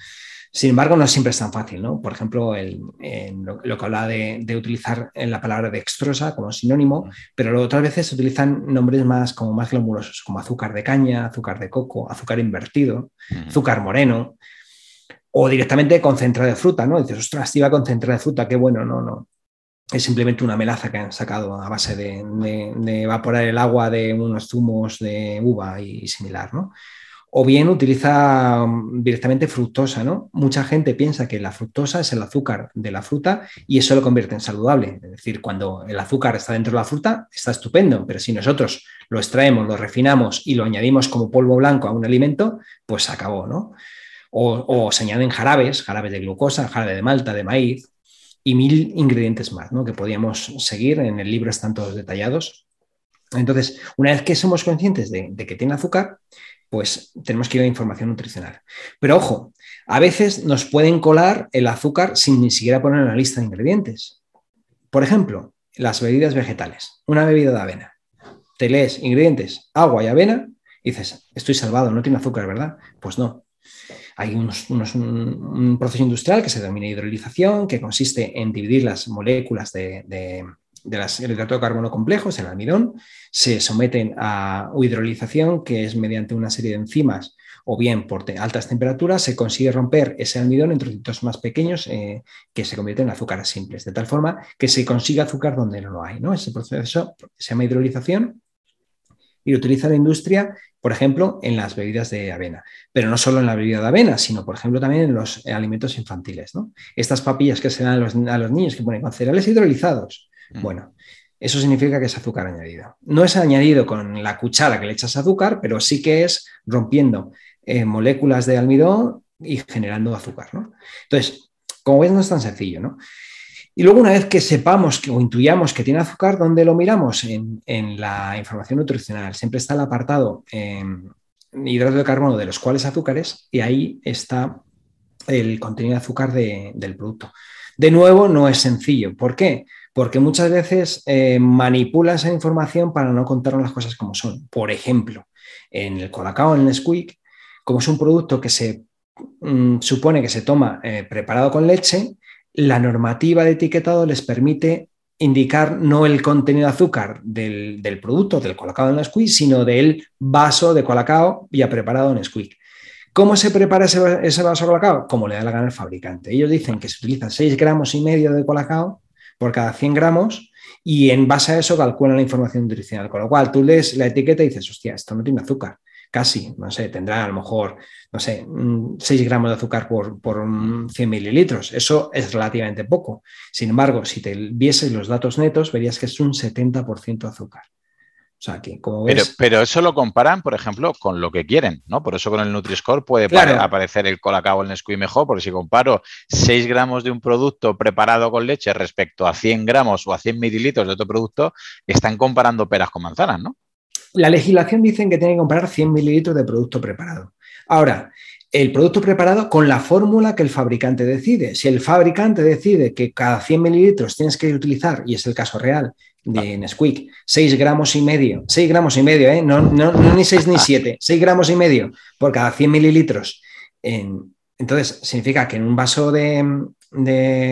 Sin embargo, no siempre es tan fácil, ¿no? Por ejemplo, lo, que habla de, utilizar la palabra dextrosa como sinónimo, pero otras veces se utilizan nombres más como más glamurosos, como azúcar de caña, azúcar de coco, azúcar invertido, azúcar moreno, o directamente concentrado de fruta, ¿no? Dices, ostras, iba concentrado de fruta, qué bueno, no, no. Es simplemente una melaza que han sacado a base de, de evaporar el agua de unos zumos de uva y similar, ¿no? O bien utiliza mm, directamente fructosa, ¿no? Mucha gente piensa que la fructosa es el azúcar de la fruta y eso lo convierte en saludable. Es decir, cuando el azúcar está dentro de la fruta, está estupendo, pero si nosotros lo extraemos, lo refinamos y lo añadimos como polvo blanco a un alimento, pues se acabó, ¿no? O, se añaden jarabes, jarabes de glucosa, jarabe de malta, de maíz y mil ingredientes más, ¿no? Que podíamos seguir, en el libro están todos detallados. Entonces, una vez que somos conscientes de que tiene azúcar, pues tenemos que ir a información nutricional. Pero ojo, a veces nos pueden colar el azúcar sin ni siquiera poner en la lista de ingredientes. Por ejemplo, las bebidas vegetales, una bebida de avena. Te lees ingredientes, agua y avena, y dices, estoy salvado, no tiene azúcar, ¿verdad? Pues no. Hay un, proceso industrial que se denomina hidrolización, que consiste en dividir las moléculas de, de las, el hidrato de carbono complejos, el almidón, se someten a hidrolización, que es mediante una serie de enzimas o bien por altas temperaturas, se consigue romper ese almidón en trocitos más pequeños eh, que se convierten en azúcares simples, de tal forma que se consigue azúcar donde no lo hay. ¿no? Ese proceso se llama hidrolización y lo utiliza la industria, por ejemplo, en las bebidas de avena. Pero no solo en la bebida de avena, sino, por ejemplo, también en los alimentos infantiles. Estas papillas que se dan a los, a los niños que ponen con cereales hidrolizados, Mm. Bueno, eso significa que es azúcar añadido. No es añadido con la cuchara que le echas azúcar, pero sí que es rompiendo eh, moléculas de almidón y generando azúcar. ¿no? Entonces, como ves, no es tan sencillo. ¿no? Y luego una vez que sepamos o intuyamos que tiene azúcar, ¿dónde lo miramos? En, la información nutricional. Siempre está el apartado en hidrato de carbono de los cuales azúcares y ahí está el contenido de azúcar del producto. De nuevo, no es sencillo. ¿Por qué? Porque muchas veces eh, manipulan esa información para no contarnos las cosas como son. Por ejemplo, en el colacao, en el Nesquik, como es un producto que se mm, supone que se toma eh, preparado con leche, la normativa de etiquetado les permite indicar no el contenido de azúcar del, producto, del colacao en Nesquik, sino del vaso de colacao ya preparado en Nesquik. ¿Cómo se prepara ese, vaso de colacao? Como le da la gana al fabricante. Ellos dicen que se utilizan 6 gramos y medio de colacao por cada 100 gramos y en base a eso calculan la información nutricional. Con lo cual tú lees la etiqueta y dices, hostia, esto no tiene azúcar. Casi, no sé, tendrá a lo mejor, no sé, 6 gramos de azúcar por, por 100 mililitros. Eso es relativamente poco. Sin embargo, si te vieses los datos netos, verías que es un 70% de azúcar. O sea, que como ves... pero, eso lo comparan, por ejemplo, con lo que quieren, ¿no? Por eso con el Nutri-Score puede aparecer el colacao, el Nesquik mejor, porque si comparo 6 gramos de un producto preparado con leche respecto a 100 gramos o a 100 mililitros de otro producto, están comparando peras con manzanas, ¿no? La legislación dice que tiene que comprar 100 mililitros de producto preparado. Ahora, el producto preparado con la fórmula que el fabricante decide. Si el fabricante decide que cada 100 mililitros tienes que utilizar, y es el caso real, de Nesquik, 6 gramos y medio, 6 gramos y medio, ¿eh? no, no, ni 6 ni 7, 6 gramos y medio por cada 100 mililitros. entonces, significa que en un vaso de,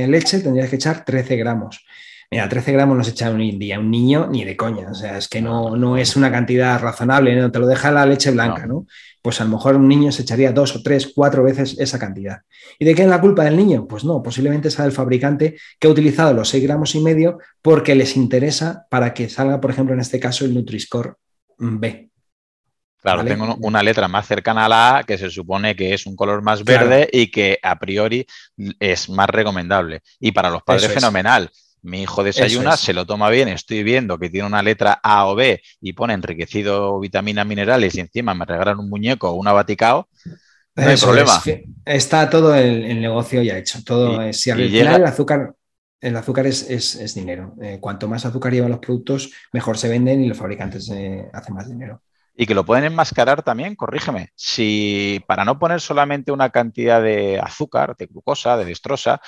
leche tendrías que echar 13 gramos. Mira, 13 gramos no se echa un día un niño ni de coña, o sea, es que no, no es una cantidad razonable, ¿no? te lo deja la leche blanca, ¿no? pues a lo mejor un niño se echaría dos o tres, cuatro veces esa cantidad. ¿Y de qué es la culpa del niño? Pues no, posiblemente sea del fabricante que ha utilizado los 6 gramos y medio porque les interesa para que salga, por ejemplo, en este caso, el Nutri-Score B. Claro, tengo una letra más cercana a la A que se supone que es un color más verde y que a priori es más recomendable. Y para los padres, fenomenal. Mi hijo desayuna, se lo toma bien, estoy viendo que tiene una letra A o B y pone enriquecido vitaminas, minerales y encima me regalan un muñeco o una baticao, no hay problema. está todo el, negocio ya hecho. Todo es, si al final el azúcar, el azúcar es, dinero. Eh, cuanto más azúcar llevan los productos, mejor se venden y los fabricantes eh, hacen más dinero. Y que lo pueden enmascarar también, corrígeme, si para no poner solamente una cantidad de azúcar, de glucosa, de destrosa,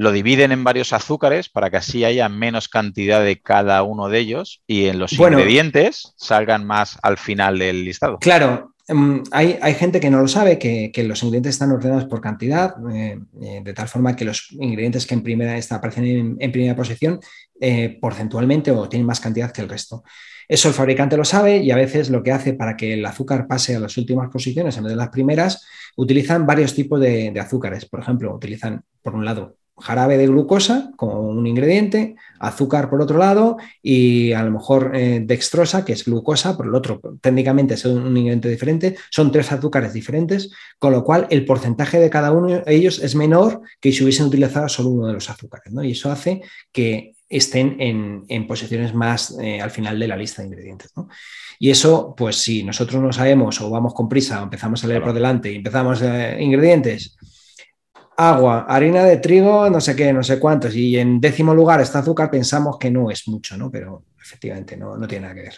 lo dividen en varios azúcares para que así haya menos cantidad de cada uno de ellos y en los ingredientes salgan más al final del listado. Claro, em, hay, gente que no lo sabe, que, los ingredientes están ordenados por cantidad, eh, eh, de tal forma que los ingredientes que en primera está, aparecen en, primera posición eh, porcentualmente o tienen más cantidad que el resto. Eso el fabricante lo sabe y a veces lo que hace para que el azúcar pase a las últimas posiciones en vez de las primeras, utilizan varios tipos de azúcares. Por ejemplo, utilizan, por un lado, jarabe de glucosa como un ingrediente, azúcar por otro lado y a lo mejor eh, dextrosa, que es glucosa, por el otro. Técnicamente es un ingrediente diferente, son tres azúcares diferentes, con lo cual el porcentaje de cada uno de ellos es menor que si hubiesen utilizado solo uno de los azúcares. ¿no? Y eso hace que estén en, posiciones más eh, al final de la lista de ingredientes. Y eso, pues si nosotros no sabemos o vamos con prisa o empezamos a leer por delante y empezamos eh, ingredientes, agua, harina de trigo, no sé qué, no sé cuántos, y en décimo lugar está azúcar, pensamos que no es mucho, ¿no? Pero efectivamente no, no tiene nada que ver.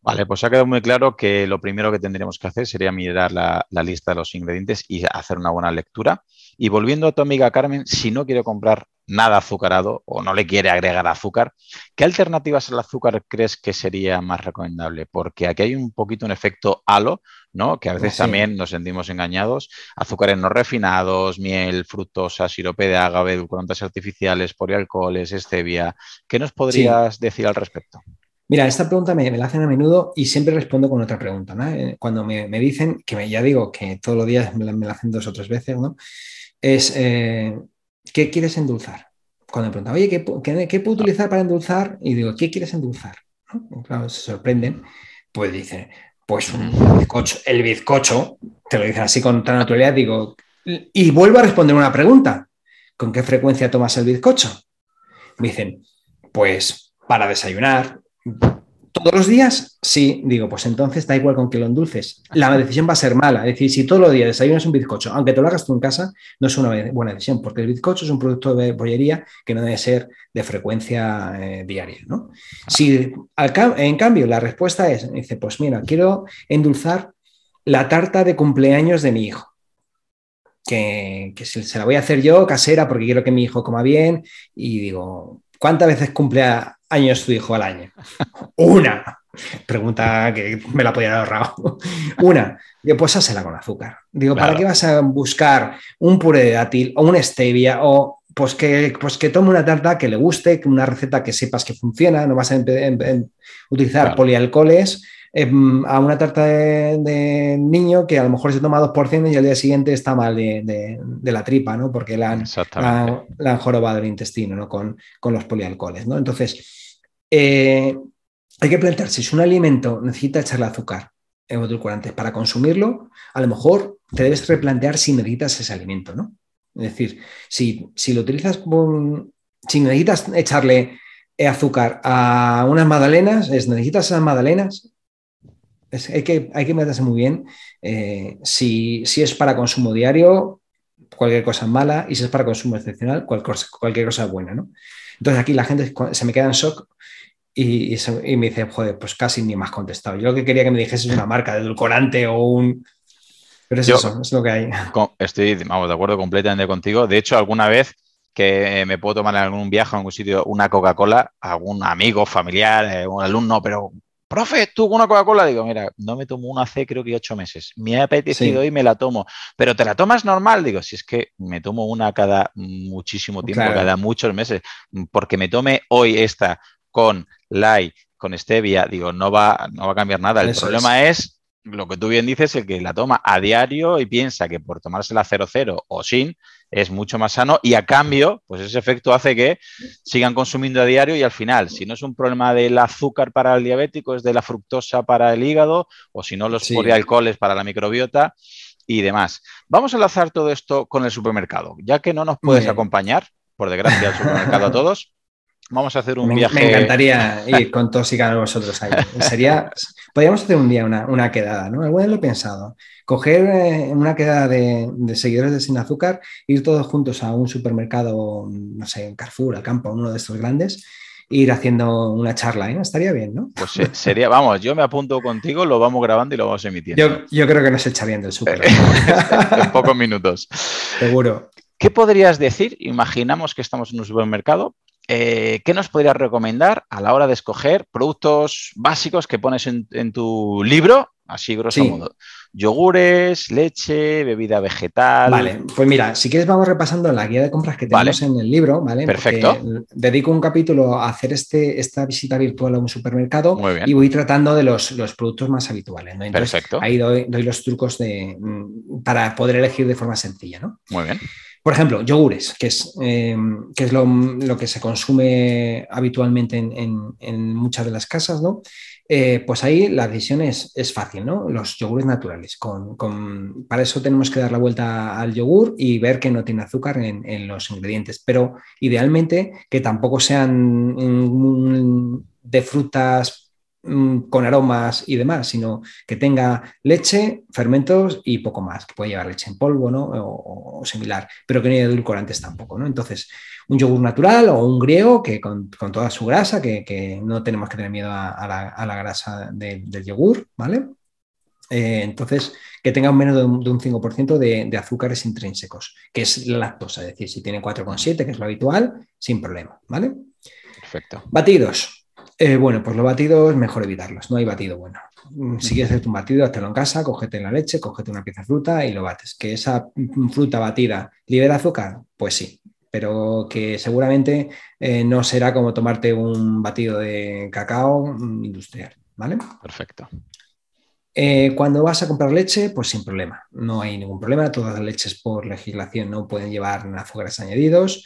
Vale, pues ha quedado muy claro que lo primero que tendríamos que hacer sería mirar la, la, lista de los ingredientes y hacer una buena lectura. Y volviendo a tu amiga Carmen, si no quiero comprar nada azucarado o no le quiere agregar azúcar, ¿qué alternativas al azúcar crees que sería más recomendable? Porque aquí hay un poquito un efecto halo, ¿no? Que a veces también nos sentimos engañados. Azúcares no refinados, miel, fructosa, sirope de agave, edulcorantes artificiales, polialcoholes, stevia. ¿Qué nos podrías decir al respecto? Mira, esta pregunta me, la hacen a menudo y siempre respondo con otra pregunta. Eh, cuando me, dicen, que ya digo que todos los días me la, hacen dos o tres veces, ¿no? Es, eh, ¿qué quieres endulzar? Cuando me preguntan, oye, ¿qué, puedo utilizar para endulzar? Y digo, ¿qué quieres endulzar? Claro, se sorprenden. Pues dicen, pues un bizcocho, el bizcocho, te lo dicen así con tanta naturalidad, digo, y vuelvo a responder una pregunta. ¿Con qué frecuencia tomas el bizcocho? Me dicen, pues para desayunar, ¿Todos los días? Sí, digo, pues entonces da igual con que lo endulces. La decisión va a ser mala. Es decir, si todos los días desayunas un bizcocho, aunque te lo hagas tú en casa, no es una buena decisión, porque el bizcocho es un producto de bollería que no debe ser de frecuencia eh, diaria. ¿no? Si en cambio la respuesta es, dice, pues mira, quiero endulzar la tarta de cumpleaños de mi hijo. Que, que se la voy a hacer yo casera porque quiero que mi hijo coma bien y digo, ¿cuántas veces cumple años tu hijo al año? Una. Pregunta que me la podía haber ahorrado. Una. Digo, pues hásela con azúcar. Digo, ¿para qué vas a buscar un puré de dátil o una stevia o pues que, pues que tome una tarta que le guste, una receta que sepas que funciona, no vas a utilizar polialcoholes em, a una tarta de, niño que a lo mejor se toma dos porciones y al día siguiente está mal de, la tripa, ¿no? Porque la han, la, jorobado el intestino, ¿no? Con, con los polialcoholes, ¿no? Entonces, eh, hay que plantearse si un alimento necesita echarle azúcar en edulcorantes para consumirlo, a lo mejor te debes replantear si necesitas ese alimento, ¿no? Es decir, si, lo utilizas si necesitas echarle azúcar a unas magdalenas, es, necesitas esas magdalenas, hay, que, hay que meterse muy bien eh, si, es para consumo diario, cualquier cosa mala, y si es para consumo excepcional, cualquier cosa, cualquier cosa buena, ¿no? Entonces aquí la gente se me queda en shock y, me dice, joder, pues casi ni más contestado. Yo lo que quería que me dijese es una marca de edulcorante o un... Pero es eso, es lo que hay. (laughs) Estoy, vamos, de acuerdo completamente contigo. De hecho, alguna vez que me puedo tomar en algún viaje a algún sitio una Coca-Cola, algún amigo, familiar, eh, un alumno, pero profe, tú con una Coca-Cola, digo, mira, no me tomo una hace creo que ocho meses. Me ha apetecido y me la tomo. Pero te la tomas normal, digo, si es que me tomo una cada muchísimo tiempo, cada muchos meses, porque me tome hoy esta con Lai, con Stevia, digo, no va, no va a cambiar nada. El problema es. lo que tú bien dices, el que la toma a diario y piensa que por tomársela 0-0 o sin es mucho más sano y a cambio, pues ese efecto hace que sigan consumiendo a diario y al final, si no es un problema del azúcar para el diabético, es de la fructosa para el hígado o si no los sí. polialcoholes para la microbiota y demás. Vamos a enlazar todo esto con el supermercado, ya que no nos puedes acompañar, por desgracia, al supermercado a (laughs) todos. Vamos a hacer un viaje. Me encantaría ir con todos y cada uno de vosotros ahí. Sería, podríamos hacer un día una, quedada, ¿no? Alguna vez lo he pensado. Coger eh, una quedada de, seguidores de Sin Azúcar, ir todos juntos a un supermercado, no sé, en Carrefour, al campo, uno de estos grandes, e ir haciendo una charla, ¿eh? Estaría bien, ¿no? Pues sería, vamos, yo me apunto contigo, lo vamos grabando y lo vamos emitiendo. Yo, yo creo que nos echarían del súper. (laughs) en pocos minutos. Seguro. ¿Qué podrías decir? Imaginamos que estamos en un supermercado eh, ¿qué nos podrías recomendar a la hora de escoger productos básicos que pones en, tu libro? Así grosso modo. Yogures, leche, bebida vegetal. Vale, pues mira, si quieres vamos repasando la guía de compras que tenemos en el libro, ¿vale? Perfecto. dedico un capítulo a hacer este, esta visita virtual a un supermercado y voy tratando de los, productos más habituales. Perfecto. Ahí doy, los trucos de, mm, para poder elegir de forma sencilla, ¿no? Muy bien. Por ejemplo, yogures, que es, eh, que es lo, que se consume habitualmente en, muchas de las casas, ¿no? Eh, pues ahí la decisión es, fácil, ¿no? Los yogures naturales. Con, para eso tenemos que dar la vuelta al yogur y ver que no tiene azúcar en, los ingredientes, pero idealmente que tampoco sean mm, de frutas con aromas y demás, sino que tenga leche, fermentos y poco más, que puede llevar leche en polvo ¿no? o, similar, pero que no haya edulcorantes tampoco. ¿no? Entonces, un yogur natural o un griego que con, toda su grasa, que, no tenemos que tener miedo a, la, grasa del yogur, ¿vale? Eh, entonces, que tenga menos de un, 5% de, de, azúcares intrínsecos, que es la lactosa, es decir, si tiene 4,7, que es lo habitual, sin problema, ¿vale? Perfecto. Batidos. Eh, bueno, pues los batidos mejor evitarlos, no hay batido bueno. Mm, si quieres hacer un batido, hazlo en casa, cógete la leche, cógete una pieza de fruta y lo bates. ¿Que esa fruta batida libera azúcar? Pues sí, pero que seguramente eh, no será como tomarte un batido de cacao mm, industrial, ¿vale? Perfecto. Eh, cuando vas a comprar leche, pues sin problema, no hay ningún problema. Todas las leches por legislación no pueden llevar azúcares añadidos.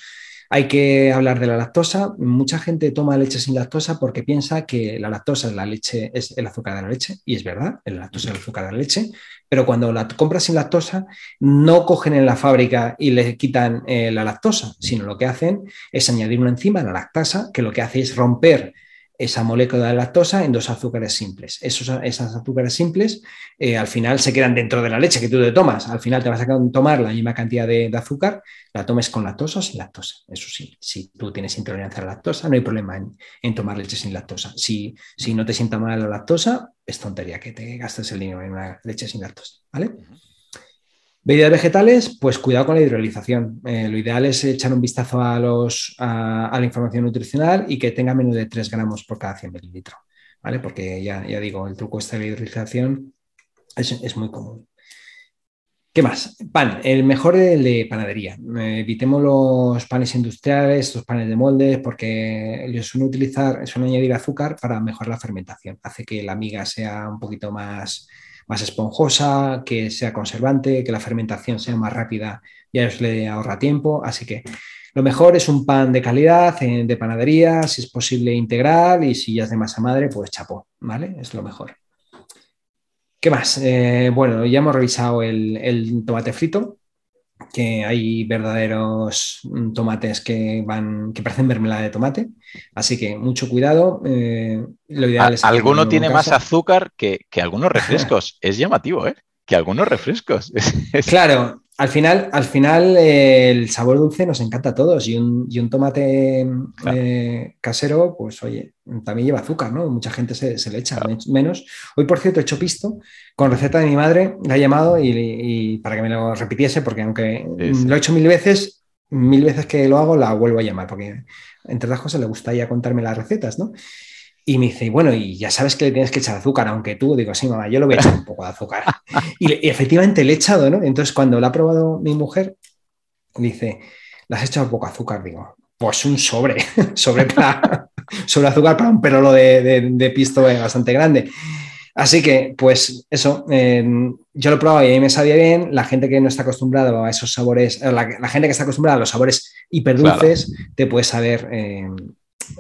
Hay que hablar de la lactosa. Mucha gente toma leche sin lactosa porque piensa que la lactosa es la leche, es el azúcar de la leche, y es verdad, la lactosa es el azúcar de la leche, pero cuando la compras sin lactosa, no cogen en la fábrica y le quitan eh, la lactosa, sino lo que hacen es añadir una enzima, la lactasa, que lo que hace es romper esa molécula de lactosa en dos azúcares simples. Esos, esas azúcares simples eh, al final se quedan dentro de la leche que tú te tomas. Al final te vas a tomar la misma cantidad de, azúcar, la tomes con lactosa o sin lactosa. Eso sí, si tú tienes intolerancia a la lactosa, no hay problema en, tomar leche sin lactosa. Si, si, no te sienta mal la lactosa, es tontería que te gastes el dinero en una leche sin lactosa. ¿vale? Bebidas vegetales, pues cuidado con la hidrolización. Eh, lo ideal es echar un vistazo a, los, a, la información nutricional y que tenga menos de 3 gramos por cada 100 mililitros, ¿vale? Porque ya, ya digo, el truco este de la hidrolización es, muy común. ¿Qué más? Pan, el mejor es el de panadería. Eh, evitemos los panes industriales, los panes de moldes, porque suelen utilizar, suelen añadir azúcar para mejorar la fermentación. Hace que la miga sea un poquito más, más esponjosa, que sea conservante, que la fermentación sea más rápida y a le ahorra tiempo. Así que lo mejor es un pan de calidad, eh, de panadería, si es posible integral y si ya es de masa madre, pues chapó, ¿vale? Es lo mejor. ¿Qué más? Eh, bueno, ya hemos revisado el tomate frito, que hay verdaderos mm, tomates que van que parecen mermelada de tomate, así que mucho cuidado. Eh, lo ideal es alguno tiene más azúcar que, que algunos refrescos. (laughs) es llamativo, ¿eh? Que algunos refrescos. (laughs) claro, al final, al final eh, el sabor dulce nos encanta a todos y un, tomate eh, casero, pues oye, también lleva azúcar, ¿no? Mucha gente se, le echa menos. Hoy, por cierto, he hecho pisto con receta de mi madre, la he llamado y, para que me lo repitiese, porque aunque lo he hecho mil veces, mil veces que lo hago, la vuelvo a llamar, porque entre otras cosas le gustaría contarme las recetas, ¿no? Y me dice, bueno, y ya sabes que le tienes que echar azúcar, aunque tú, digo, sí, mamá, yo le voy a echar un poco de azúcar. (laughs) Y, efectivamente le he echado, ¿no? Entonces, cuando lo ha probado mi mujer, dice, ¿le has echado poco azúcar? Digo, pues un sobre, (laughs) sobre, para, (laughs) sobre azúcar para un perolo de, de, pisto bastante grande. Así que, pues eso, yo lo he probado y a mí me sabía bien. La gente que no está acostumbrada a esos sabores, la, gente que está acostumbrada a los sabores hiperdulces, te puede saber eh,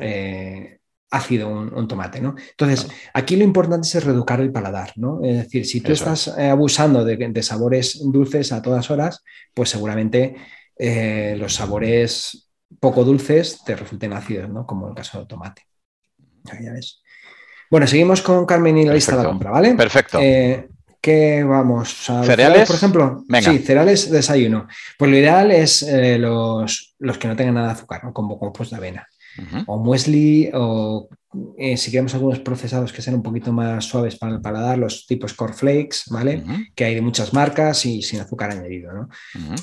eh, ácido un, tomate, ¿no? Entonces, aquí lo importante es reeducar el paladar, ¿no? Es decir, si tú estás eh, abusando de, sabores dulces a todas horas, pues seguramente eh, los sabores poco dulces te resulten ácidos, ¿no? Como el caso del tomate. Ya ves. Bueno, seguimos con Carmen y la lista de la compra, ¿vale? Perfecto. Eh, ¿Qué vamos? A ¿Cereales? Por ejemplo, sí, cereales desayuno. Pues lo ideal es los, los, que no tengan nada de azúcar, ¿no? como compuesto de avena o muesli, o eh, si queremos algunos procesados que sean un poquito más suaves para el paladar, los tipos cornflakes, ¿vale? Que hay de muchas marcas y sin azúcar añadido, ¿no?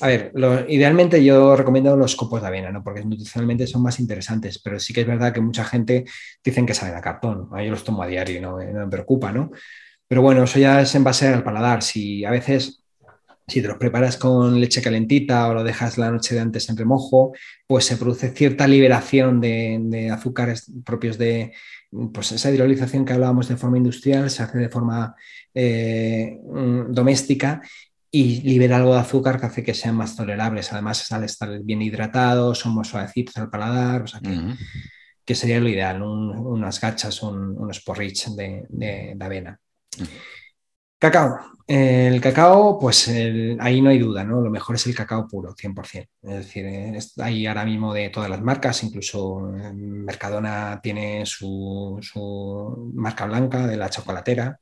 A ver, idealmente yo recomiendo los copos de avena, ¿no? Porque nutricionalmente son más interesantes, pero sí que es verdad que mucha gente dicen que saben a cartón, yo los tomo a diario y no, no me preocupa, ¿no? Pero bueno, eso ya es en base al paladar. Si a veces si te los preparas con leche calentita o lo dejas la noche de antes en remojo, pues se produce cierta liberación de, azúcares propios de pues esa hidrolización que hablábamos de forma industrial, se hace de forma eh, mm, doméstica y libera algo de azúcar que hace que sean más tolerables. Además, al estar bien hidratados, son más suavecitos al paladar, o sea que, sería lo ideal, unas gachas, unos porridge de, avena. Cacao. El cacao, pues ahí no hay duda, ¿no? Lo mejor es el cacao puro, 100%. Es decir, hay ahora mismo de todas las marcas, incluso eh, Mercadona tiene su, marca blanca de la chocolatera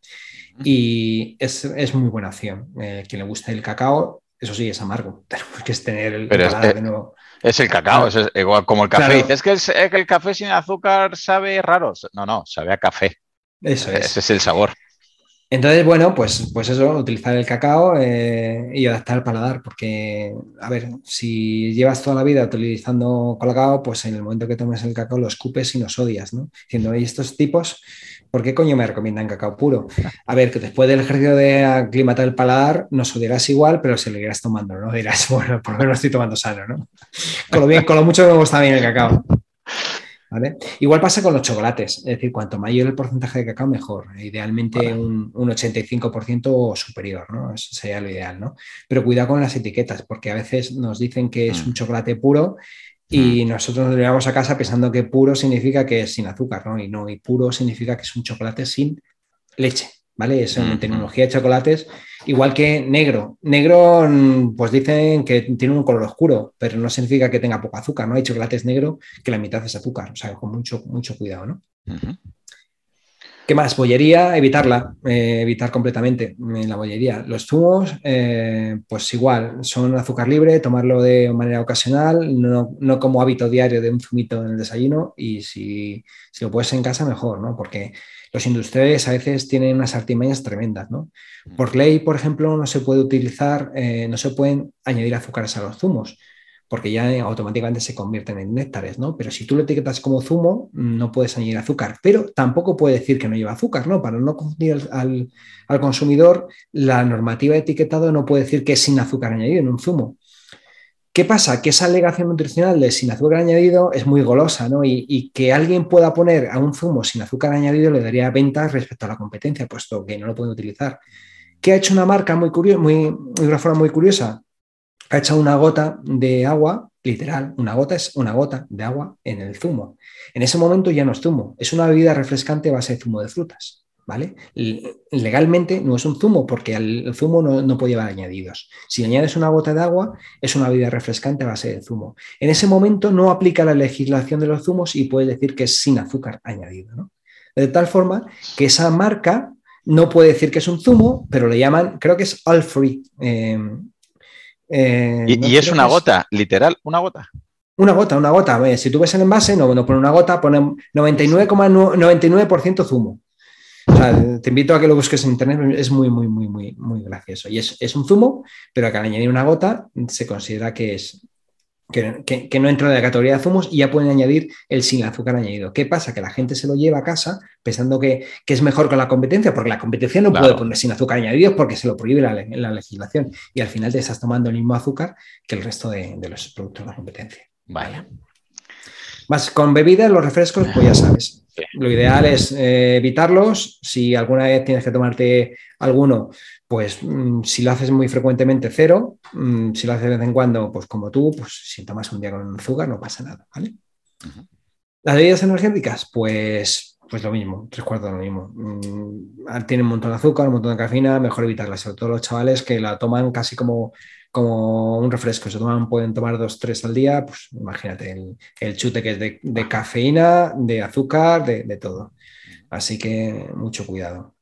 y es, muy buena opción. Eh, quien le guste el cacao, eso sí, es amargo, (laughs) que es tener el Pero es, de nuevo. Es el cacao, es igual como el café. Es que el, café sin azúcar sabe raro. No, no, sabe a café. Eso es. Ese es el sabor. Entonces, bueno, pues, pues eso, utilizar el cacao eh, y adaptar el paladar, porque, a ver, si llevas toda la vida utilizando cacao, pues en el momento que tomes el cacao lo escupes y nos odias, ¿no? Diciendo, ¿y estos tipos, por qué coño me recomiendan cacao puro? (laughs) A ver, que después del ejercicio de aclimatar el paladar, nos odiarás igual, pero si lo irás tomando, ¿no? Dirás, (laughs) bueno, por lo menos estoy tomando sano, ¿no? Con lo, bien, con lo mucho que me gusta bien el cacao. Igual pasa con los chocolates, es decir, cuanto mayor el porcentaje de cacao, mejor. Idealmente un, 85% o superior, ¿no? Eso sería lo ideal, ¿no? Pero cuidado con las etiquetas, porque a veces nos dicen que es un mm. chocolate puro y mm. nosotros nos llevamos a casa pensando que puro significa que es sin azúcar, ¿no? Y no, y puro significa que es un chocolate sin leche. ¿vale? Es en tecnología de chocolates, igual que negro. Negro, mm, pues dicen que tiene un color oscuro, pero no significa que tenga poco azúcar, ¿no? Hay chocolates negro que la mitad es azúcar, o sea, con mucho, mucho cuidado, ¿no? ¿Qué más? Bollería, evitarla, eh, evitar completamente eh, la bollería. Los zumos, eh, pues igual, son azúcar libre, tomarlo de manera ocasional, no, como hábito diario de un zumito en el desayuno y si, si, lo puedes en casa, mejor, ¿no? Porque los industriales a veces tienen unas artimañas tremendas, ¿no? Por ley, por ejemplo, no se puede utilizar, no se pueden añadir azúcares a los zumos porque ya automáticamente se convierten en néctares, ¿no? Pero si tú lo etiquetas como zumo, no puedes añadir azúcar, pero tampoco puede decir que no lleva azúcar, ¿no? Para no confundir al, consumidor, la normativa de etiquetado no puede decir que es sin azúcar añadido en un zumo. ¿Qué pasa? Que esa alegación nutricional de sin azúcar añadido es muy golosa, ¿no? Y, que alguien pueda poner a un zumo sin azúcar añadido le daría ventas respecto a la competencia, puesto que no lo pueden utilizar. ¿Qué ha hecho una marca muy curiosa, muy, de una forma muy curiosa? ha echado una gota de agua, literal, una gota es una gota de agua en el zumo. En ese momento ya no es zumo, es una bebida refrescante base de zumo de frutas. ¿Vale? Legalmente no es un zumo porque el zumo no, puede llevar añadidos. Si añades una gota de agua, es una bebida refrescante a base de zumo. En ese momento no aplica la legislación de los zumos y puedes decir que es sin azúcar añadido. De tal forma que esa marca no puede decir que es un zumo, pero le llaman, creo que es all free. Eh, eh, y, es una gota, literal, una gota. Una gota, una gota. Si tú ves el envase, no, no pone una gota, pone 99,99% zumo. Te invito a que lo busques en internet, es muy, muy, muy, muy, muy gracioso. Y es, es un zumo, pero que al añadir una gota se considera que es, que, no entra en la categoría de zumos y ya pueden añadir el sin azúcar añadido. ¿Qué pasa? Que la gente se lo lleva a casa pensando que, es mejor con la competencia, porque la competencia no puede poner sin azúcar añadido porque se lo prohíbe la, la, legislación y al final te estás tomando el mismo azúcar que el resto de, los productos de la competencia. Vaya. Más con bebidas, los refrescos, pues ya sabes. Lo ideal es eh, evitarlos. Si alguna vez tienes que tomarte alguno, pues mm, si lo haces muy frecuentemente, cero. Mm, si lo haces de vez en cuando, pues como tú, pues si tomas un día con azúcar, no pasa nada, ¿vale? Las bebidas energéticas, pues, pues lo mismo, tres cuartos de lo mismo. Mm, tienen un montón de azúcar, un montón de cafeína, mejor evitarlas, sobre todo los chavales que la toman casi como, como un refresco. Se toman, pueden tomar dos, tres al día, pues imagínate el, chute que es de, cafeína, de azúcar, de todo. Así que mucho cuidado.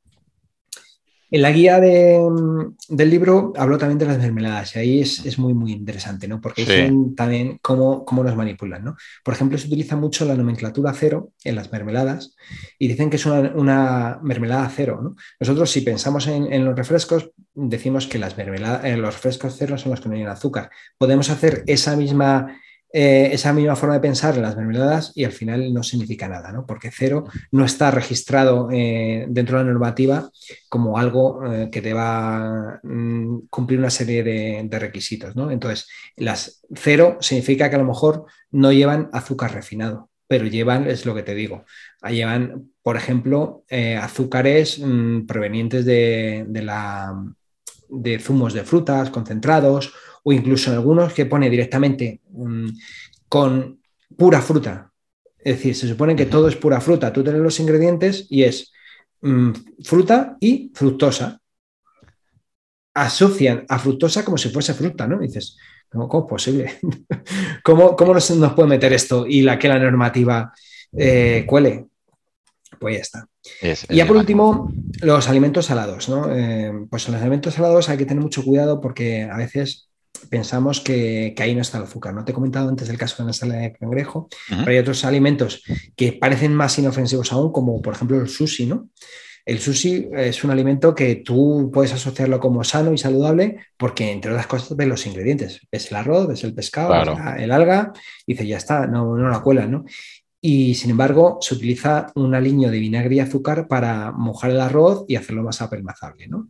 En la guía del libro hablo también de las mermeladas y ahí es, muy, muy interesante, ¿no? Porque dicen también cómo, cómo, nos manipulan, ¿no? Por ejemplo, se utiliza mucho la nomenclatura cero en las mermeladas y dicen que es una, mermelada cero, ¿no? Nosotros si pensamos en, los refrescos, decimos que las mermeladas, eh, los refrescos cero son los que no tienen azúcar. Podemos hacer esa misma eh, esa misma forma de pensar en las mermeladas y al final no significa nada, ¿no? porque cero no está registrado eh, dentro de la normativa como algo eh, que deba mm, cumplir una serie de, requisitos. ¿no? Entonces, las cero significa que a lo mejor no llevan azúcar refinado, pero llevan, es lo que te digo, llevan, por ejemplo, azúcares mm, provenientes de, de zumos de frutas concentrados o incluso en algunos que pone directamente mm, con pura fruta. Es decir, se supone que todo es pura fruta. Tú tienes los ingredientes y es mm, fruta y fructosa. Asocian a fructosa como si fuese fruta, ¿no? dices, ¿cómo, es posible? (laughs) ¿Cómo, cómo nos, puede meter esto y la que la normativa eh, cuele? Pues ya está. y ya por último, los alimentos salados, ¿no? Eh, pues en los alimentos salados hay que tener mucho cuidado porque a veces pensamos que, ahí no está el azúcar. No te he comentado antes el caso de la ensalada de cangrejo, pero hay otros alimentos que parecen más inofensivos aún, como por ejemplo el sushi, ¿no? El sushi es un alimento que tú puedes asociarlo como sano y saludable porque, entre otras cosas, ves los ingredientes. Ves el arroz, ves el pescado, el alga, y dices, ya está, no, no la cuelan, ¿no? Y sin embargo, se utiliza un aliño de vinagre y azúcar para mojar el arroz y hacerlo más apelmazable, ¿no?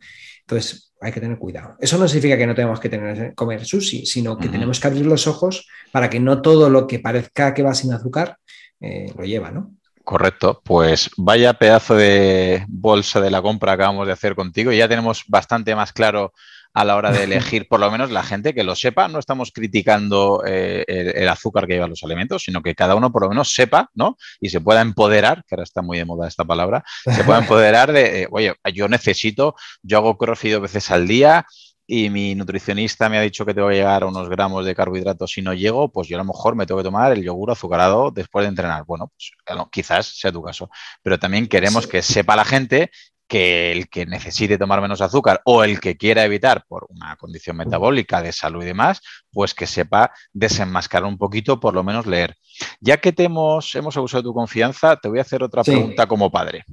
Entonces, hay que tener cuidado. Eso no significa que no tenemos que tener, comer sushi, sino que tenemos que abrir los ojos para que no todo lo que parezca que va sin azúcar eh, lo lleva, ¿no? Correcto, pues vaya pedazo de bolsa de la compra acabamos de hacer contigo. Ya tenemos bastante más claro a la hora de (laughs) elegir, por lo menos la gente que lo sepa. No estamos criticando eh, el, azúcar que lleva los alimentos, sino que cada uno por lo menos sepa, ¿no? Y se pueda empoderar, que ahora está muy de moda esta palabra, se pueda empoderar de, eh, oye, yo necesito, yo hago crossfit dos veces al día, y mi nutricionista me ha dicho que tengo que llegar a unos gramos de carbohidratos si no llego, pues yo a lo mejor me tengo que tomar el yogur azucarado después de entrenar. Bueno, pues quizás sea tu caso, pero también queremos que sepa la gente que el que necesite tomar menos azúcar o el que quiera evitar por una condición metabólica de salud y demás, pues que sepa desenmascarar un poquito, por lo menos leer. Ya que te hemos, hemos abusado de tu confianza, te voy a hacer otra pregunta como padre.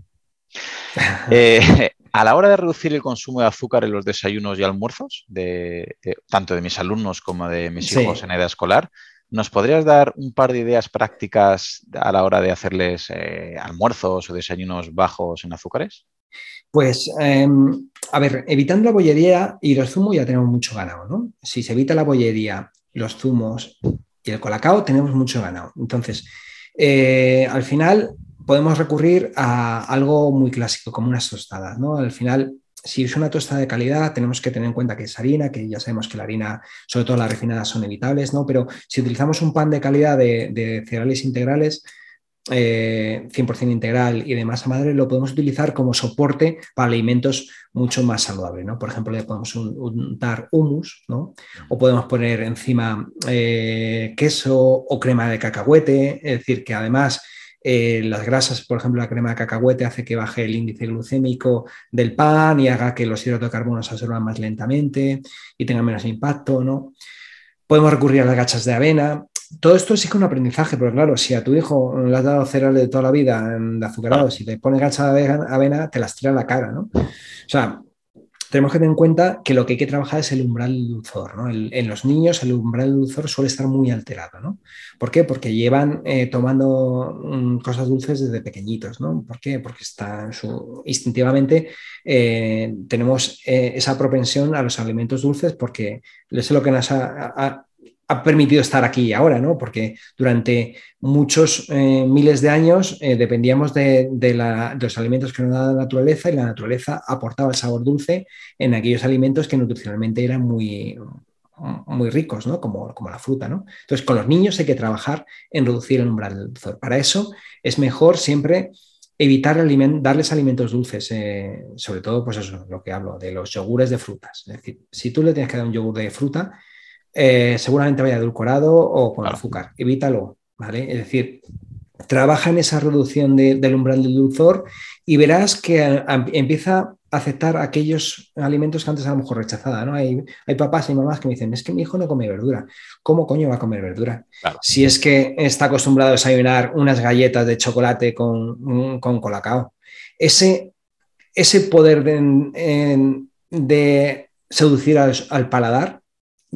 Eh, a la hora de reducir el consumo de azúcar en los desayunos y almuerzos, de, tanto de mis alumnos como de mis hijos en edad escolar, ¿nos podrías dar un par de ideas prácticas a la hora de hacerles eh, almuerzos o desayunos bajos en azúcares? Pues, em, a ver, evitando la bollería y los zumos ya tenemos mucho ganado, ¿no? Si se evita la bollería, los zumos y el colacao, tenemos mucho ganado. Entonces, eh, al final podemos recurrir a algo muy clásico, como unas tostadas, ¿no? Al final, si es una tostada de calidad, tenemos que tener en cuenta que es harina, que ya sabemos que la harina, sobre todo las refinadas, son evitables, ¿no? Pero si utilizamos un pan de calidad de cereales integrales, 100% eh, integral y de masa madre, lo podemos utilizar como soporte para alimentos mucho más saludables. ¿no? Por ejemplo, le podemos untar humus ¿no? o podemos poner encima eh, queso o crema de cacahuete, es decir, que además eh, las grasas, por ejemplo, la crema de cacahuete hace que baje el índice glucémico del pan y haga que los hidratos de carbono se absorban más lentamente y tengan menos impacto. ¿no? Podemos recurrir a las gachas de avena todo esto que un aprendizaje, pero claro, si a tu hijo le has dado cereales de toda la vida de azucarado, si le pones gacha de avena, te las tira en la cara, ¿no? O sea, tenemos que tener en cuenta que lo que hay que trabajar es el umbral del dulzor, ¿no? en los niños el umbral del dulzor suele estar muy alterado, ¿no? ¿Por qué? Porque llevan eh, tomando mm, cosas dulces desde pequeñitos, ¿no? ¿Por qué? Porque está su, instintivamente eh, tenemos eh, esa propensión a los alimentos dulces porque es lo que nos ha permitido estar aquí ahora, ¿no? Porque durante muchos eh, miles de años eh, dependíamos de, los alimentos que nos daba la naturaleza y la naturaleza aportaba el sabor dulce en aquellos alimentos que nutricionalmente eran muy, muy ricos, ¿no? Como, como la fruta, ¿no? Entonces, con los niños hay que trabajar en reducir el umbral del dulzor. Para eso es mejor siempre evitar darles alimentos dulces, eh, sobre todo, pues eso, lo que hablo, de los yogures de frutas. Es decir, si tú le tienes que dar un yogur de fruta, eh, seguramente vaya edulcorado o con azúcar. Evítalo, ¿vale? Es decir, trabaja en esa reducción del umbral del dulzor y verás que empieza a aceptar aquellos alimentos que antes a lo mejor rechazaba, ¿no? Hay, hay, papás y mamás que me dicen, es que mi hijo no come verdura. ¿Cómo coño va a comer verdura? Si es que está acostumbrado a desayunar unas galletas de chocolate con, con colacao. Ese, ese poder de, seducir al paladar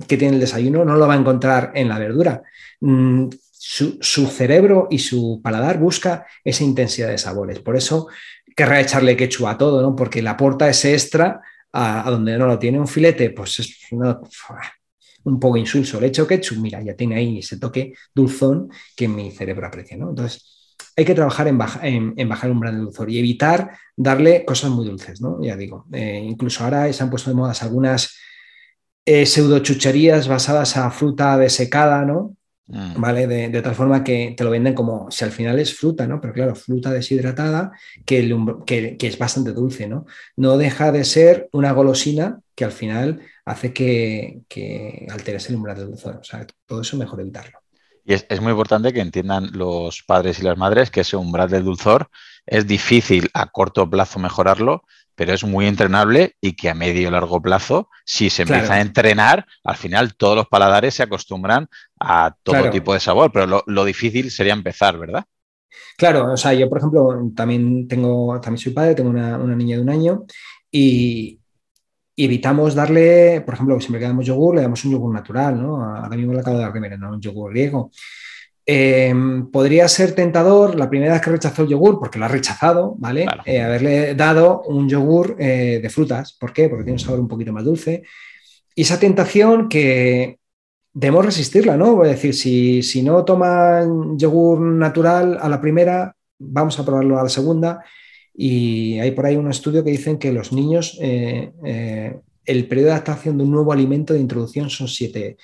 que tiene el desayuno no lo va a encontrar en la verdura. Mm, su, cerebro y su paladar busca esa intensidad de sabores. Por eso querrá echarle ketchup a todo, ¿no? Porque le aporta ese extra a, donde no lo tiene un filete, pues es un poco insulso. Le echo ketchup, mira, ya tiene ahí ese toque dulzón que mi cerebro aprecia, ¿no? Entonces, hay que trabajar en, bajar el umbral de dulzor y evitar darle cosas muy dulces, ¿no? Ya digo, eh, incluso ahora se han puesto de moda algunas eh, pseudochucherías basadas a fruta desecada, ¿no? Mm. ¿Vale? De, tal forma que te lo venden como si al final es fruta, ¿no? Pero claro, fruta deshidratada que, que, es bastante dulce, ¿no? No deja de ser una golosina que al final hace que, que alteres el umbral del dulzor. O sea, todo eso mejor evitarlo. Y es, es, muy importante que entiendan los padres y las madres que ese umbral del dulzor es difícil a corto plazo mejorarlo, pero es muy entrenable y que a medio y largo plazo, si se empieza a entrenar, al final todos los paladares se acostumbran a todo tipo de sabor, pero lo, difícil sería empezar, ¿verdad? Claro, o sea, yo por ejemplo también tengo, también soy padre, tengo una, niña de un año y, evitamos darle, por ejemplo, siempre que damos yogur, le damos un yogur natural, ¿no? Ahora mismo le acabo de dar primero, ¿no? Un yogur griego. Em, podría ser tentador la primera vez que rechazó el yogur, porque lo ha rechazado, ¿vale? Eh, haberle dado un yogur eh, de frutas. ¿Por qué? Porque tiene un sabor un poquito más dulce. Y esa tentación que debemos resistirla, ¿no? Es decir, si, si no toman yogur natural a la primera, vamos a probarlo a la segunda. Y hay por ahí un estudio que dicen que los niños eh, el periodo de adaptación de un nuevo alimento de introducción son siete,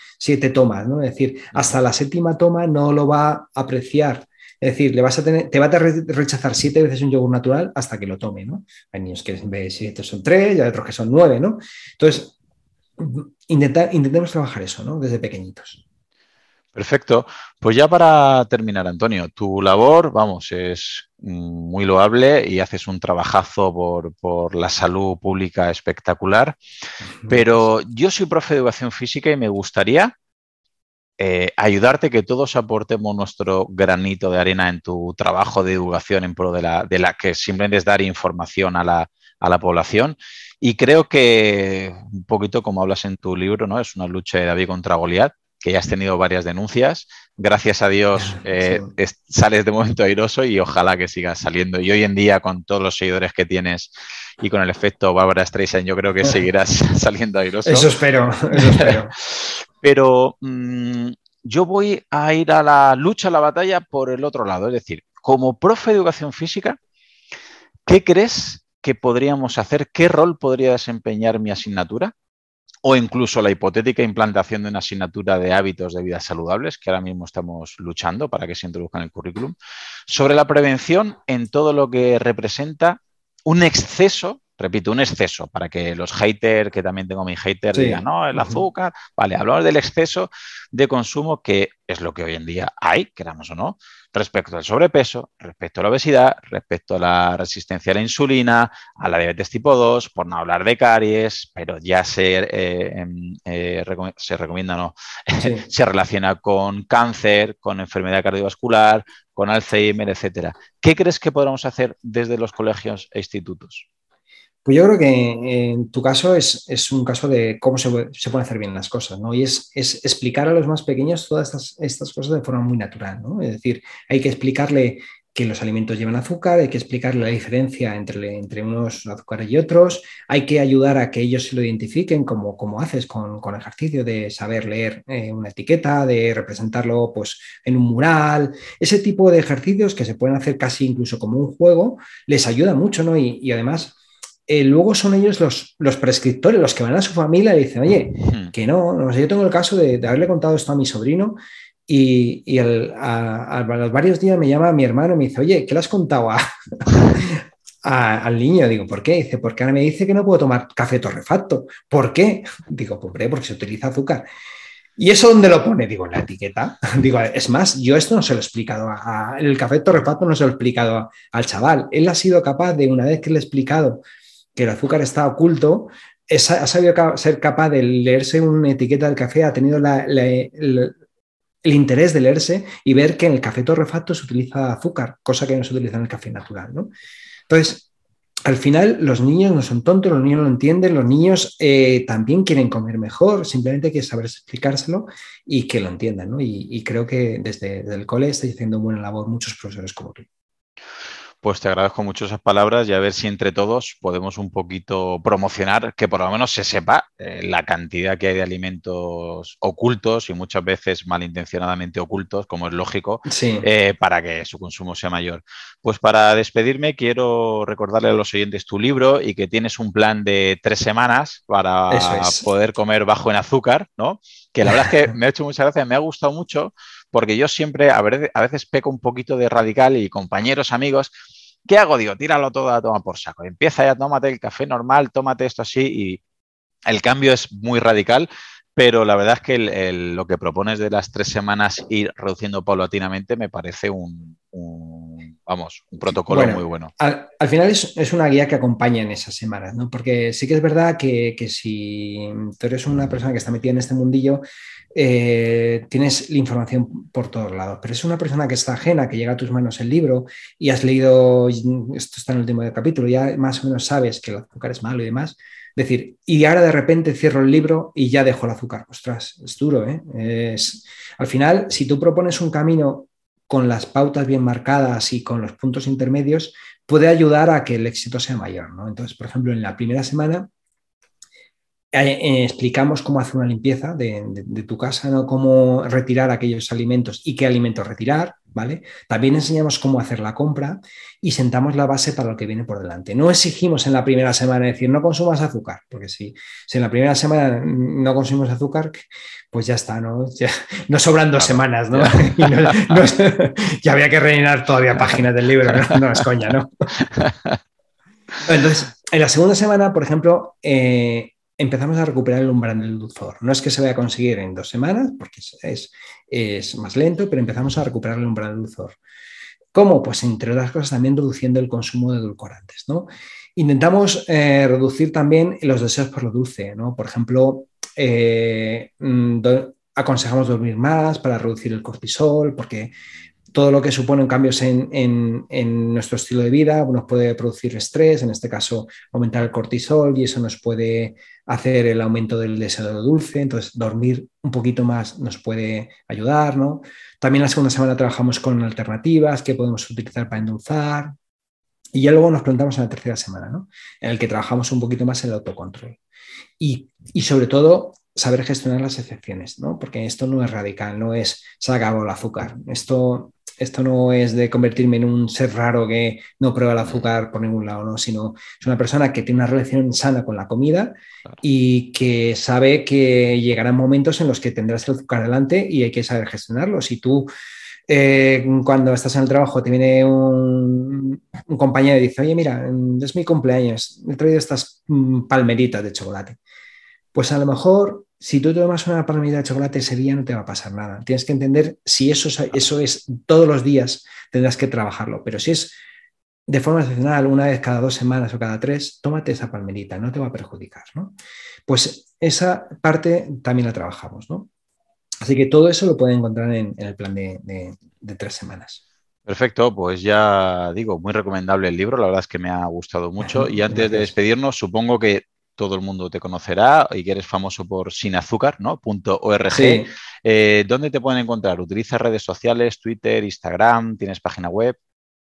tomas, ¿no? Es decir, hasta la séptima toma no lo va a apreciar. Es decir, le vas a tener, te va a rechazar siete veces un yogur natural hasta que lo tome, ¿no? Hay niños que en vez de siete son tres y hay otros que son nueve, ¿no? Entonces, intentemos trabajar eso, ¿no? Desde pequeñitos. Perfecto. Pues ya para terminar, Antonio, tu labor, vamos, es muy loable y haces un trabajazo por, la salud pública espectacular. Pero yo soy profe de educación física y me gustaría eh, ayudarte que todos aportemos nuestro granito de arena en tu trabajo de educación en pro de la, de la que simplemente es dar información a la, a la población. Y creo que un poquito como hablas en tu libro, ¿no? Es una lucha de David contra Goliat que ya has tenido varias denuncias. Gracias a Dios (laughs) eh, sales de momento airoso y ojalá que sigas saliendo. Y hoy en día, con todos los seguidores que tienes y con el efecto Bárbara Streisand, yo creo que (laughs) seguirás (laughs) saliendo airoso. Eso espero, eso espero. Pero mm, yo voy a ir a la lucha, a la batalla por el otro lado. Es decir, como profe de educación física, ¿qué crees que podríamos hacer? ¿Qué rol podría desempeñar mi asignatura? O incluso la hipotética implantación de una asignatura de hábitos de vida saludables, que ahora mismo estamos luchando para que se introduzca en el currículum, sobre la prevención en todo lo que representa un exceso repito, un exceso, para que los haters, que también tengo mi hater, digan, no, el azúcar, vale, hablamos del exceso de consumo, que es lo que hoy en día hay, queramos o no, respecto al sobrepeso, respecto a la obesidad, respecto a la resistencia a la insulina, a la diabetes tipo 2, por no hablar de caries, pero ya se, eh, em, eh, se recomienda, no, (laughs) se relaciona con cáncer, con enfermedad cardiovascular, con Alzheimer, etcétera. ¿Qué crees que podemos hacer desde los colegios e institutos? Pues yo creo que en tu caso es, un caso de cómo se, pueden hacer bien las cosas, ¿no? Y es, explicar a los más pequeños todas estas, cosas de forma muy natural, ¿no? Es decir, hay que explicarle que los alimentos llevan azúcar, hay que explicarle la diferencia entre, entre unos azúcares y otros, hay que ayudar a que ellos se lo identifiquen como, como haces con, con ejercicio de saber leer eh, una etiqueta, de representarlo pues, en un mural, ese tipo de ejercicios que se pueden hacer casi incluso como un juego, les ayuda mucho, ¿no? Y además eh, luego son ellos los, prescriptores, los que van a su familia y dicen, oye, que no, yo tengo el caso de, haberle contado esto a mi sobrino y, a, los varios días me llama mi hermano y me dice, oye, ¿qué le has contado al niño? Digo, ¿por qué? Dice, porque ahora me dice que no puedo tomar café torrefacto. ¿Por qué? Digo, pues porque se utiliza azúcar. ¿Y eso dónde lo pone? Digo, en la etiqueta. (laughs) Digo, es más, yo esto no se lo he explicado. A, el café torrefacto no se lo he explicado al chaval. Él ha sido capaz de, una vez que le he explicado que el azúcar está oculto, ha sabido ser capaz de leerse una etiqueta del café, ha tenido el, interés de leerse y ver que en el café torrefacto se utiliza azúcar, cosa que no se utiliza en el café natural. Entonces, al final los niños no son tontos, los niños lo entienden, los niños eh, también quieren comer mejor, simplemente hay que saber explicárselo y que lo entiendan. Y, creo que desde, desde el cole estáis haciendo buena labor muchos profesores como tú. Pues te agradezco mucho esas palabras y a ver si entre todos podemos un poquito promocionar que por lo menos se sepa eh, la cantidad que hay de alimentos ocultos y muchas veces malintencionadamente ocultos, como es lógico, eh, para que su consumo sea mayor. Pues para despedirme quiero recordarle a los oyentes tu libro y que tienes un plan de tres semanas para poder comer bajo en azúcar, ¿no? Que la verdad es que (laughs) me ha hecho mucha gracia, me ha gustado mucho porque yo siempre a veces peco un poquito de radical y compañeros, amigos, ¿qué hago? Digo, tíralo todo a tomar por saco. Empieza ya, tómate el café normal, tómate esto así y el cambio es muy radical, pero la verdad es que lo que propones de las tres semanas ir reduciendo paulatinamente me parece un, vamos, un protocolo muy bueno. Al, final es, una guía que acompaña en esas semanas, ¿no? Porque sí que es verdad que, que si tú eres una persona que está metida en este mundillo, eh, tienes la información por todos lados, pero es una persona que está ajena, que llega a tus manos el libro y has leído, esto está en el último capítulo, ya más o menos sabes que el azúcar es malo y demás. Decir, y ahora de repente cierro el libro y ya dejo el azúcar. Ostras, es duro, ¿eh? Es, al final, si tú propones un camino con las pautas bien marcadas y con los puntos intermedios, puede ayudar a que el éxito sea mayor, ¿no? Entonces, por ejemplo, en la primera semana explicamos cómo hacer una limpieza de, tu casa, ¿no? cómo retirar aquellos alimentos y qué alimentos retirar, ¿vale? También enseñamos cómo hacer la compra y sentamos la base para lo que viene por delante. No exigimos en la primera semana decir no consumas azúcar, porque si, si en la primera semana no consumimos azúcar, pues ya está, ¿no? (laughs) Ya, no sobran dos semanas, ¿no? (laughs) (laughs) Ya. había que rellenar todavía páginas del libro, no, no es coña, ¿no? Entonces, en la segunda semana, por ejemplo, eh, empezamos a recuperar el umbral del dulzor. No es que se vaya a conseguir en dos semanas, porque es, es, más lento, pero empezamos a recuperar el umbral del dulzor. ¿Cómo? Pues entre otras cosas también reduciendo el consumo de edulcorantes. ¿no? Intentamos eh, reducir también los deseos por lo dulce. ¿no? Por ejemplo, eh, mm, aconsejamos dormir más para reducir el cortisol, porque todo lo que supone cambios en, nuestro estilo de vida nos puede producir estrés, en este caso aumentar el cortisol y eso nos puede hacer el aumento del deseo de dulce, entonces dormir un poquito más nos puede ayudar, ¿no? También la segunda semana trabajamos con alternativas que podemos utilizar para endulzar y ya luego nos preguntamos en la tercera semana, ¿no? En el que trabajamos un poquito más en el autocontrol. Y, y sobre todo saber gestionar las excepciones, ¿no? Porque esto no es radical, no es se acabó el azúcar. Esto esto no es de convertirme en un ser raro que no prueba el azúcar por ningún lado, ¿no? sino es una persona que tiene una relación sana con la comida y que sabe que llegarán momentos en los que tendrás el azúcar delante y hay que saber gestionarlo. Si tú eh, cuando estás en el trabajo te viene un, un, compañero y dice, oye, mira, es mi cumpleaños, he traído estas mm, palmeritas de chocolate. Pues a lo mejor si tú tomas una palmita de chocolate ese día no te va a pasar nada. Tienes que entender si eso, eso es todos los días, tendrás que trabajarlo. Pero si es de forma excepcional, una vez cada dos semanas o cada tres, tómate esa palmerita, no te va a perjudicar. ¿no? Pues esa parte también la trabajamos. ¿no? Así que todo eso lo pueden encontrar en, el plan de, tres semanas. Perfecto, pues ya digo, muy recomendable el libro, la verdad es que me ha gustado mucho. Y antes de despedirnos, supongo que todo el mundo te conocerá y que eres famoso por sinazúcar, ¿no? .org. Eh, ¿Dónde te pueden encontrar? ¿Utilizas redes sociales, Twitter, Instagram? ¿Tienes página web?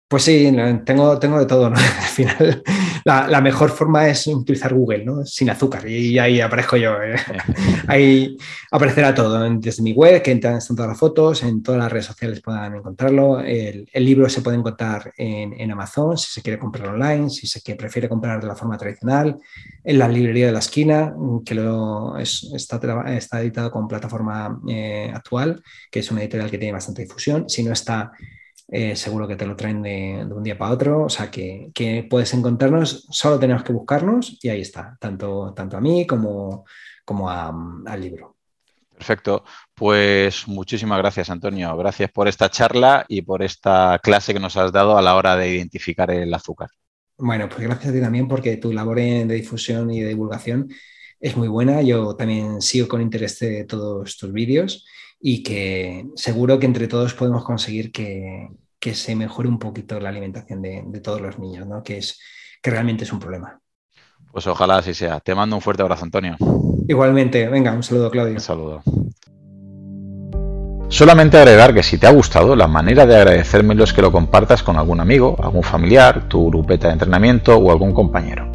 Pues sí, tengo, tengo de todo, ¿no? (laughs) Al final, la, mejor forma es utilizar Google, ¿no? Sin azúcar, y ahí aparezco yo. ¿eh? (laughs) ahí aparecerá todo, desde mi web, que están todas las fotos, en todas las redes sociales puedan encontrarlo. El, libro se puede encontrar en, Amazon, si se quiere comprar online, si se quiere, prefiere comprar de la forma tradicional, en la librería de la esquina, que lo está, está editado con plataforma eh, actual, que es una editorial que tiene bastante difusión. Si no está eh, seguro que te lo traen de, un día para otro, o sea que, puedes encontrarnos, solo tenemos que buscarnos y ahí está, tanto, tanto a mí como, como al libro. Perfecto, pues muchísimas gracias Antonio, gracias por esta charla y por esta clase que nos has dado a la hora de identificar el azúcar. Bueno, pues gracias a ti también porque tu labor de difusión y de divulgación es muy buena. Yo también sigo con interés de todos tus vídeos y que seguro que entre todos podemos conseguir que, se mejore un poquito la alimentación de, todos los niños, ¿no? que, es, que realmente es un problema. Pues ojalá así sea. Te mando un fuerte abrazo, Antonio. Igualmente. Venga, un saludo, Claudio. Un saludo. Solamente agregar que si te ha gustado, la manera de agradecérmelo es que lo compartas con algún amigo, algún familiar, tu grupeta de entrenamiento o algún compañero.